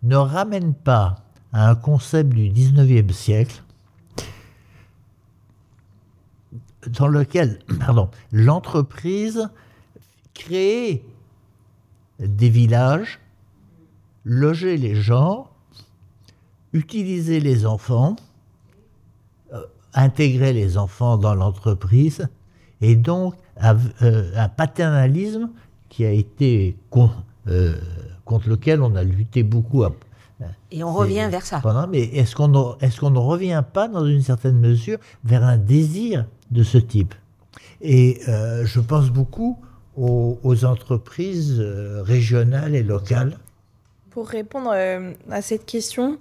C: ne ramènent pas à un concept du 19e siècle dans lequel *clears throat* l'entreprise crée des villages, loger les gens, utiliser les enfants, euh, intégrer les enfants dans l'entreprise, et donc euh, un paternalisme qui a été euh, contre lequel on a lutté beaucoup.
B: Et on revient vers ça.
C: mais est-ce qu'on est qu'on ne revient pas, dans une certaine mesure, vers un désir de ce type? Et je pense beaucoup aux, entreprises euh, régionales et locales.
E: Pour répondre euh, à cette question,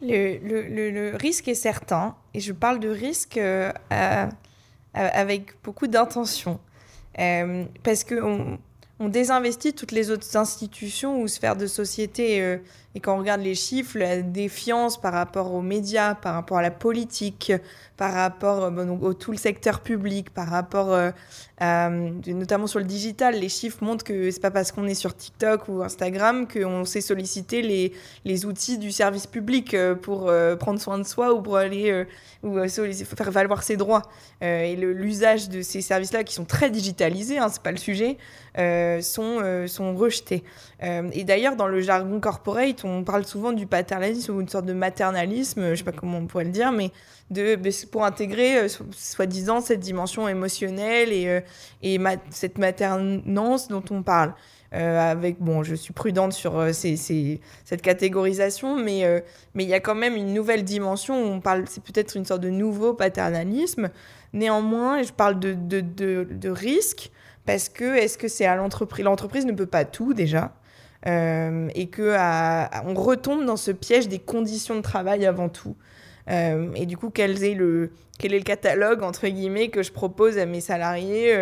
E: le, le, le, risque est certain, et je parle de risque euh, avec beaucoup d'intention, parce qu'on on désinvestit toutes les autres institutions ou sphères de société et quand on regarde les chiffres, la défiance par rapport aux médias, par rapport à la politique, par rapport euh, bon, au tout le secteur public, par rapport euh, notamment sur le digital, les chiffres montrent que c'est pas parce qu'on est sur TikTok ou Instagram qu'on sait solliciter les, les outils du service public euh, pour prendre soin de soi ou pour aller ou faire valoir ses droits. et l'usage de ces services-là qui sont très digitalisés, hein, c'est pas le sujet, sont, sont rejetés. Et d'ailleurs, dans le jargon corporate, on parle souvent du paternalisme ou une sorte de maternalisme, je ne sais pas comment on pourrait le dire, mais de, pour intégrer, euh, soi-disant, cette dimension émotionnelle et, euh, et cette maternance dont on parle. Euh, avec, bon, je suis prudente sur cette catégorisation, mais il y a quand même une nouvelle dimension où on parle, c'est peut-être une sorte de nouveau paternalisme. Néanmoins, je parle de, de risque parce que est-ce que c'est à l'entreprise L'entreprise ne peut pas tout déjà? Euh, et que on retombe dans ce piège des conditions de travail avant tout. Euh, et du coup, quel est, le, quel est le catalogue, entre guillemets, que je propose à mes salariés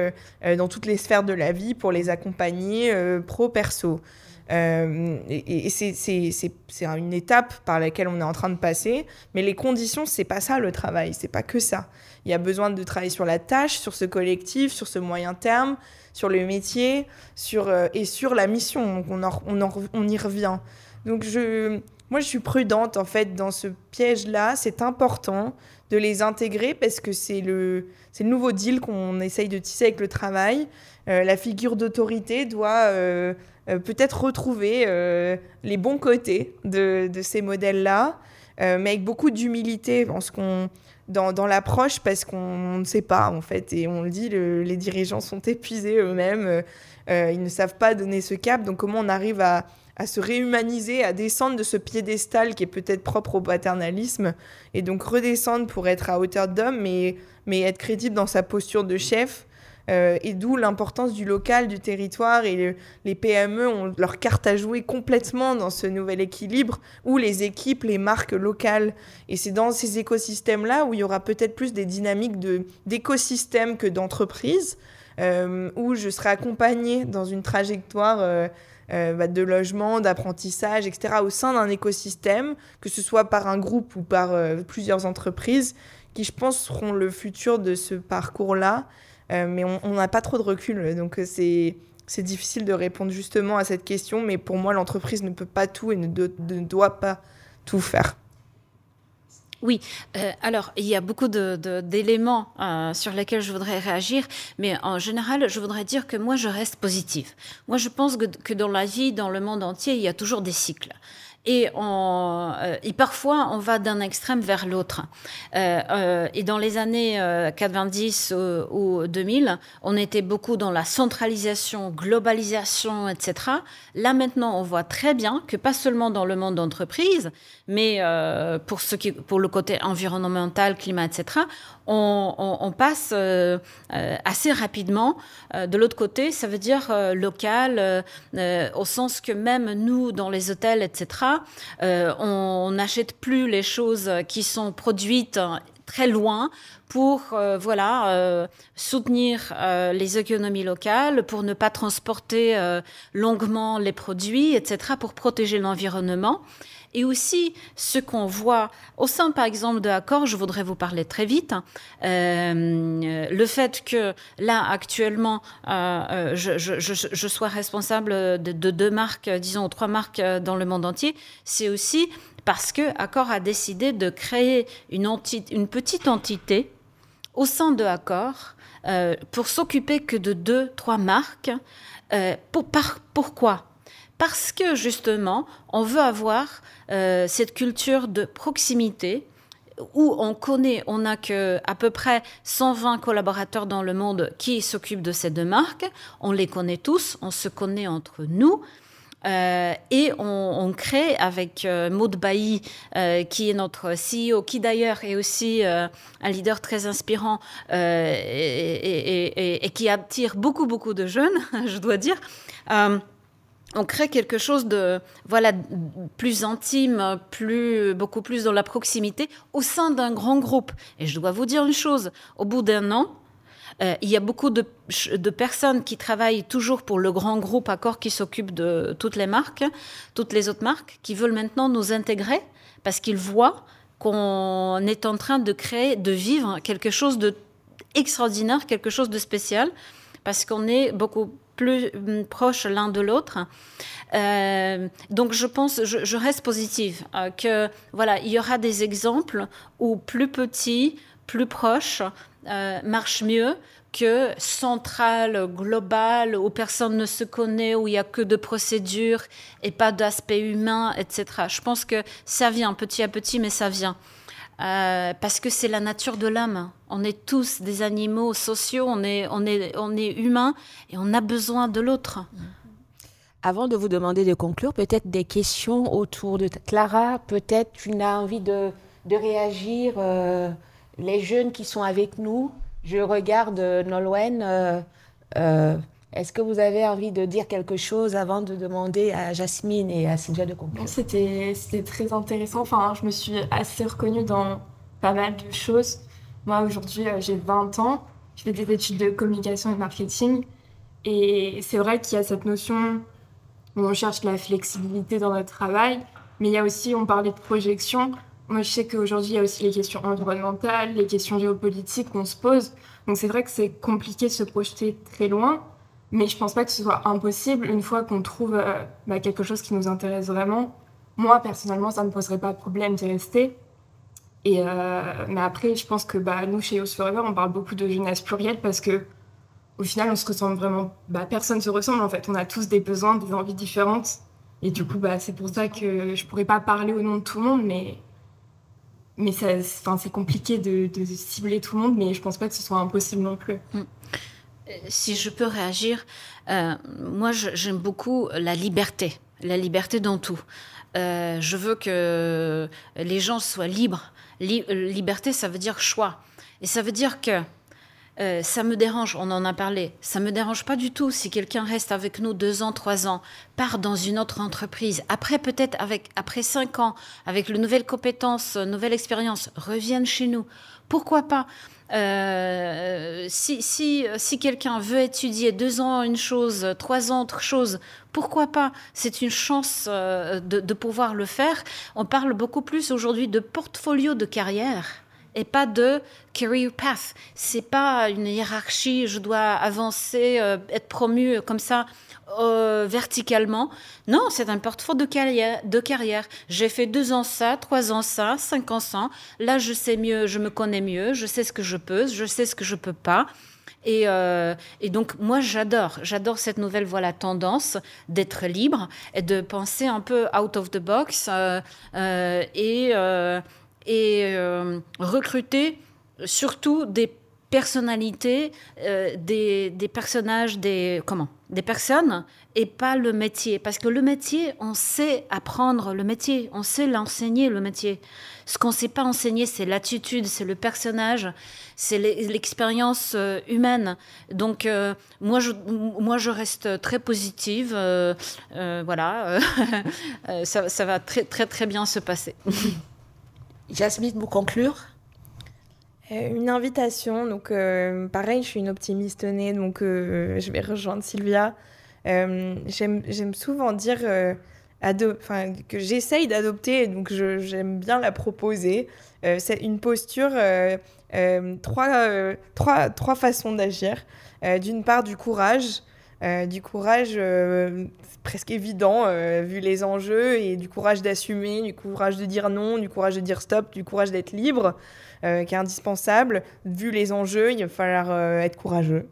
E: euh, dans toutes les sphères de la vie pour les accompagner pro-perso et, c'est une étape par laquelle on est en train de passer, mais les conditions, c'est pas ça le travail, c'est pas que ça. Il y a besoin de travailler sur la tâche, sur ce collectif, sur ce moyen terme, sur le métier, sur, et sur la mission. Donc on, on, on y revient. Donc je, moi, je suis prudente en fait dans ce piège-là. C'est important de les intégrer parce que c'est le, le nouveau deal qu'on essaye de tisser avec le travail. Euh, la figure d'autorité doit euh, euh, peut-être retrouver les bons côtés de, de ces modèles-là, mais avec beaucoup d'humilité dans, dans l'approche parce qu'on ne sait pas en fait. Et on le dit, les dirigeants sont épuisés eux-mêmes. ils ne savent pas donner ce cap. Donc comment on arrive à à se réhumaniser, à descendre de ce piédestal qui est peut-être propre au paternalisme, et donc redescendre pour être à hauteur d'homme, mais, mais être crédible dans sa posture de chef. Euh, et d'où l'importance du local, du territoire, et les PME ont leur carte à jouer complètement dans ce nouvel équilibre, où les équipes, les marques locales, et c'est dans ces écosystèmes-là où il y aura peut-être plus des dynamiques d'écosystèmes que d'entreprises, euh, où je serai accompagnée dans une trajectoire euh, bah, de logement, d'apprentissage, etc., au sein d'un écosystème, que ce soit par un groupe ou par plusieurs entreprises, qui, je pense, seront le futur de ce parcours-là. Euh, mais on n'a pas trop de recul, donc c'est c'est difficile de répondre justement à cette question, mais pour moi, l'entreprise ne peut pas tout et ne, doit pas tout faire.
D: Oui, euh, alors il y a beaucoup d'éléments euh, sur lesquels je voudrais réagir, mais en général, je voudrais dire que moi, je reste positive. Moi, je pense que, que dans la vie, dans le monde entier, il y a toujours des cycles. Euh, et, parfois, on va d'un extrême vers l'autre. Euh, euh, et dans les années 90 ou 2000, on était beaucoup dans la centralisation, globalisation, etc. Là, maintenant, on voit très bien que pas seulement dans le monde d'entreprise, mais pour le côté environnemental, climat, etc., on, passe euh, euh, assez rapidement euh, de l'autre côté. Ça veut dire local, au sens que même nous, dans les hôtels, etc., on n'achète plus les choses qui sont produites très loin pour voilà soutenir les économies locales, pour ne pas transporter longuement les produits, etc., pour protéger l'environnement. Et aussi, ce qu'on voit au sein, par exemple, de Accor, je voudrais vous parler très vite, euh, le fait que là, actuellement, euh, euh, je, sois responsable de, deux marques, disons trois marques dans le monde entier, c'est aussi parce que Accor a décidé de créer une, petite entité au sein de Accor pour s'occuper que de deux, trois marques. pourquoi? Parce que justement, on veut avoir euh, cette culture de proximité où on connaît, on n'a que à peu près 120 collaborateurs dans le monde qui s'occupent de ces deux marques. On les connaît tous, on se connaît entre nous. Euh, et on, crée avec euh, Maud Bailly, euh, qui est notre CEO, qui d'ailleurs est aussi un leader très inspirant et, et, qui attire beaucoup, beaucoup de jeunes, *laughs* je dois dire on crée quelque chose de voilà plus intime, plus beaucoup plus dans la proximité au sein d'un grand groupe. Et je dois vous dire une chose au bout d'un an, euh, il y a beaucoup de, personnes qui travaillent toujours pour le grand groupe Accor qui s'occupe de toutes les marques, toutes les autres marques, qui veulent maintenant nous intégrer parce qu'ils voient qu'on est en train de créer, de vivre quelque chose de extraordinaire, quelque chose de spécial, parce qu'on est beaucoup plus hum, proches l'un de l'autre. Euh, donc je pense, je, reste positive euh, que voilà, il y aura des exemples où plus petit, plus proche euh, marche mieux que centrale, globale, où personne ne se connaît, où il n'y a que de procédures et pas d'aspect humain, etc. Je pense que ça vient petit à petit, mais ça vient. Euh, parce que c'est la nature de l'âme. On est tous des animaux sociaux, on est, on est, on est humains et on a besoin de l'autre.
B: Avant de vous demander de conclure, peut-être des questions autour de Clara. Peut-être tu as envie de, de réagir. Euh, les jeunes qui sont avec nous, je regarde euh, Nolwenn. Est-ce que vous avez envie de dire quelque chose avant de demander à Jasmine et à Sylvia de conclure?
E: C'était très intéressant. Enfin, je me suis assez reconnue dans pas mal de choses. Moi, aujourd'hui, euh, j'ai 20 ans. Je fais des études de communication et marketing. Et c'est vrai qu'il y a cette notion
H: on cherche la flexibilité dans notre travail, mais il y a aussi, on parlait de projection. Moi, je sais qu'aujourd'hui, il y a aussi les questions environnementales, les questions géopolitiques qu'on se pose. Donc, c'est vrai que c'est compliqué de se projeter très loin, mais je pense pas que ce soit impossible une fois qu'on trouve euh, bah, quelque chose qui nous intéresse vraiment. Moi, personnellement, ça ne me poserait pas de problème d'y rester. Et euh, mais après, je pense que bah, nous, chez Youth Forever, on parle beaucoup de jeunesse plurielle parce que au final, on se ressemble vraiment. Bah, personne se ressemble en fait. On a tous des besoins, des envies différentes. Et du coup, bah, c'est pour ça que je pourrais pas parler au nom de tout le monde, mais c'est compliqué de, cibler tout le monde, mais je pense pas que ce soit impossible non plus. Mm.
D: Euh, si je peux réagir, euh, moi j'aime beaucoup la liberté, la liberté dans tout. Euh, je veux que les gens soient libres. liberté, ça veut dire choix. Et ça veut dire que euh, ça me dérange, on en a parlé, ça me dérange pas du tout si quelqu'un reste avec nous deux ans, trois ans, part dans une autre entreprise, après peut-être avec après cinq ans, avec de nouvelles compétences, nouvelle expérience, reviennent chez nous. Pourquoi pas? Euh, si, si, si quelqu'un veut étudier deux ans une chose, trois ans autre chose, pourquoi pas? C'est une chance euh, de, de pouvoir le faire. On parle beaucoup plus aujourd'hui de portfolio de carrière et pas de career path. C'est pas une hiérarchie, je dois avancer, euh, être promu comme ça euh, verticalement. Non, c'est un portefeuille de carrière. J'ai fait deux ans ça, trois ans ça, cinq ans ça. Là, je sais mieux, je me connais mieux, je sais ce que je peux, je sais ce que je peux pas. Et, euh, et, donc, moi, j'adore, j'adore cette nouvelle voilà, tendance d'être libre et de penser un peu out of the box et, et euh, recruter surtout des personnalités, euh, des, personnages, des comment, des personnes et pas le métier. Parce que le métier, on sait apprendre le métier, on sait l'enseigner le métier. Ce qu'on ne sait pas enseigner, c'est l'attitude, c'est le personnage, c'est l'expérience euh, humaine. Donc moi, je, moi, je reste très positive. voilà, *laughs* ça, ça va très très très bien se passer. *laughs*
B: Jasmine, vous conclure
E: euh, une invitation, donc euh, pareil, je suis une optimiste née, donc euh, je vais rejoindre Sylvia. j'aime souvent dire que j'essaye d'adopter, donc j'aime bien la proposer. c'est une posture, trois façons d'agir. D'une part, du courage, euh, du courage euh, presque évident euh, vu les enjeux et du courage d'assumer, du courage de dire non, du courage de dire stop, du courage d'être libre, qui est indispensable. Vu les enjeux, il va falloir être courageux.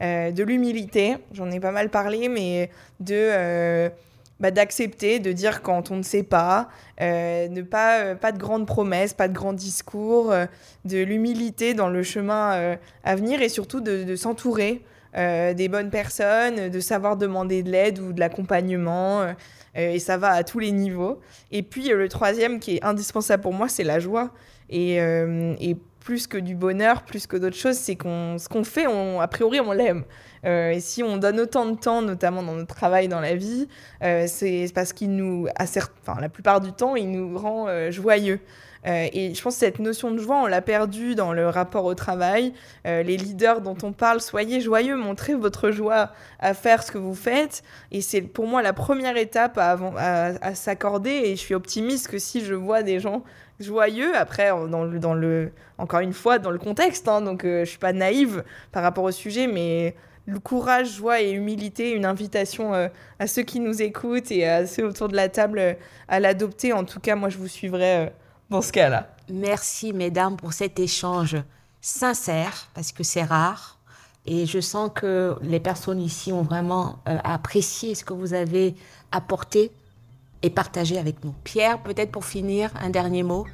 E: de l'humilité, j'en ai pas mal parlé, mais de bah, d'accepter, de dire quand on ne sait pas, ne pas, pas de grandes promesses, pas de grands discours, de l'humilité dans le chemin à venir et surtout de s'entourer euh, des bonnes personnes, de savoir demander de l'aide ou de l'accompagnement. Euh, et ça va à tous les niveaux. Et puis euh, le troisième qui est indispensable pour moi, c'est la joie. Et, plus que du bonheur, plus que d'autres choses, c'est qu'on ce qu'on fait, on, a priori, on l'aime. et si on donne autant de temps, notamment dans notre travail, dans la vie, c'est parce qu'il nous, la plupart du temps, il nous rend joyeux. Euh, et je pense que cette notion de joie, on l'a perdue dans le rapport au travail. Euh, les leaders dont on parle, soyez joyeux, montrez votre joie à faire ce que vous faites. Et c'est pour moi la première étape à, s'accorder. Et je suis optimiste que si je vois des gens joyeux, après, dans le, encore une fois, dans le contexte, hein, donc euh, je suis pas naïve par rapport au sujet, mais le courage, joie et humilité, une invitation à ceux qui nous écoutent et à ceux autour de la table à l'adopter. En tout cas, moi, je vous suivrai dans ce cas-là.
B: Merci, mesdames, pour cet échange sincère, parce que c'est rare. Et je sens que les personnes ici ont vraiment euh, apprécié ce que vous avez apporté et partagé avec nous. Pierre, peut-être pour finir, un dernier mot.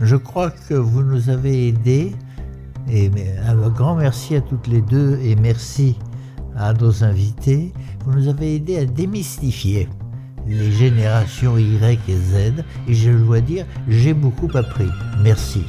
C: Je crois que vous nous avez aidés. Et un grand merci à toutes les deux et merci à nos invités. Vous nous avez aidés à démystifier les générations Y et Z, et je dois dire, j'ai beaucoup appris. Merci.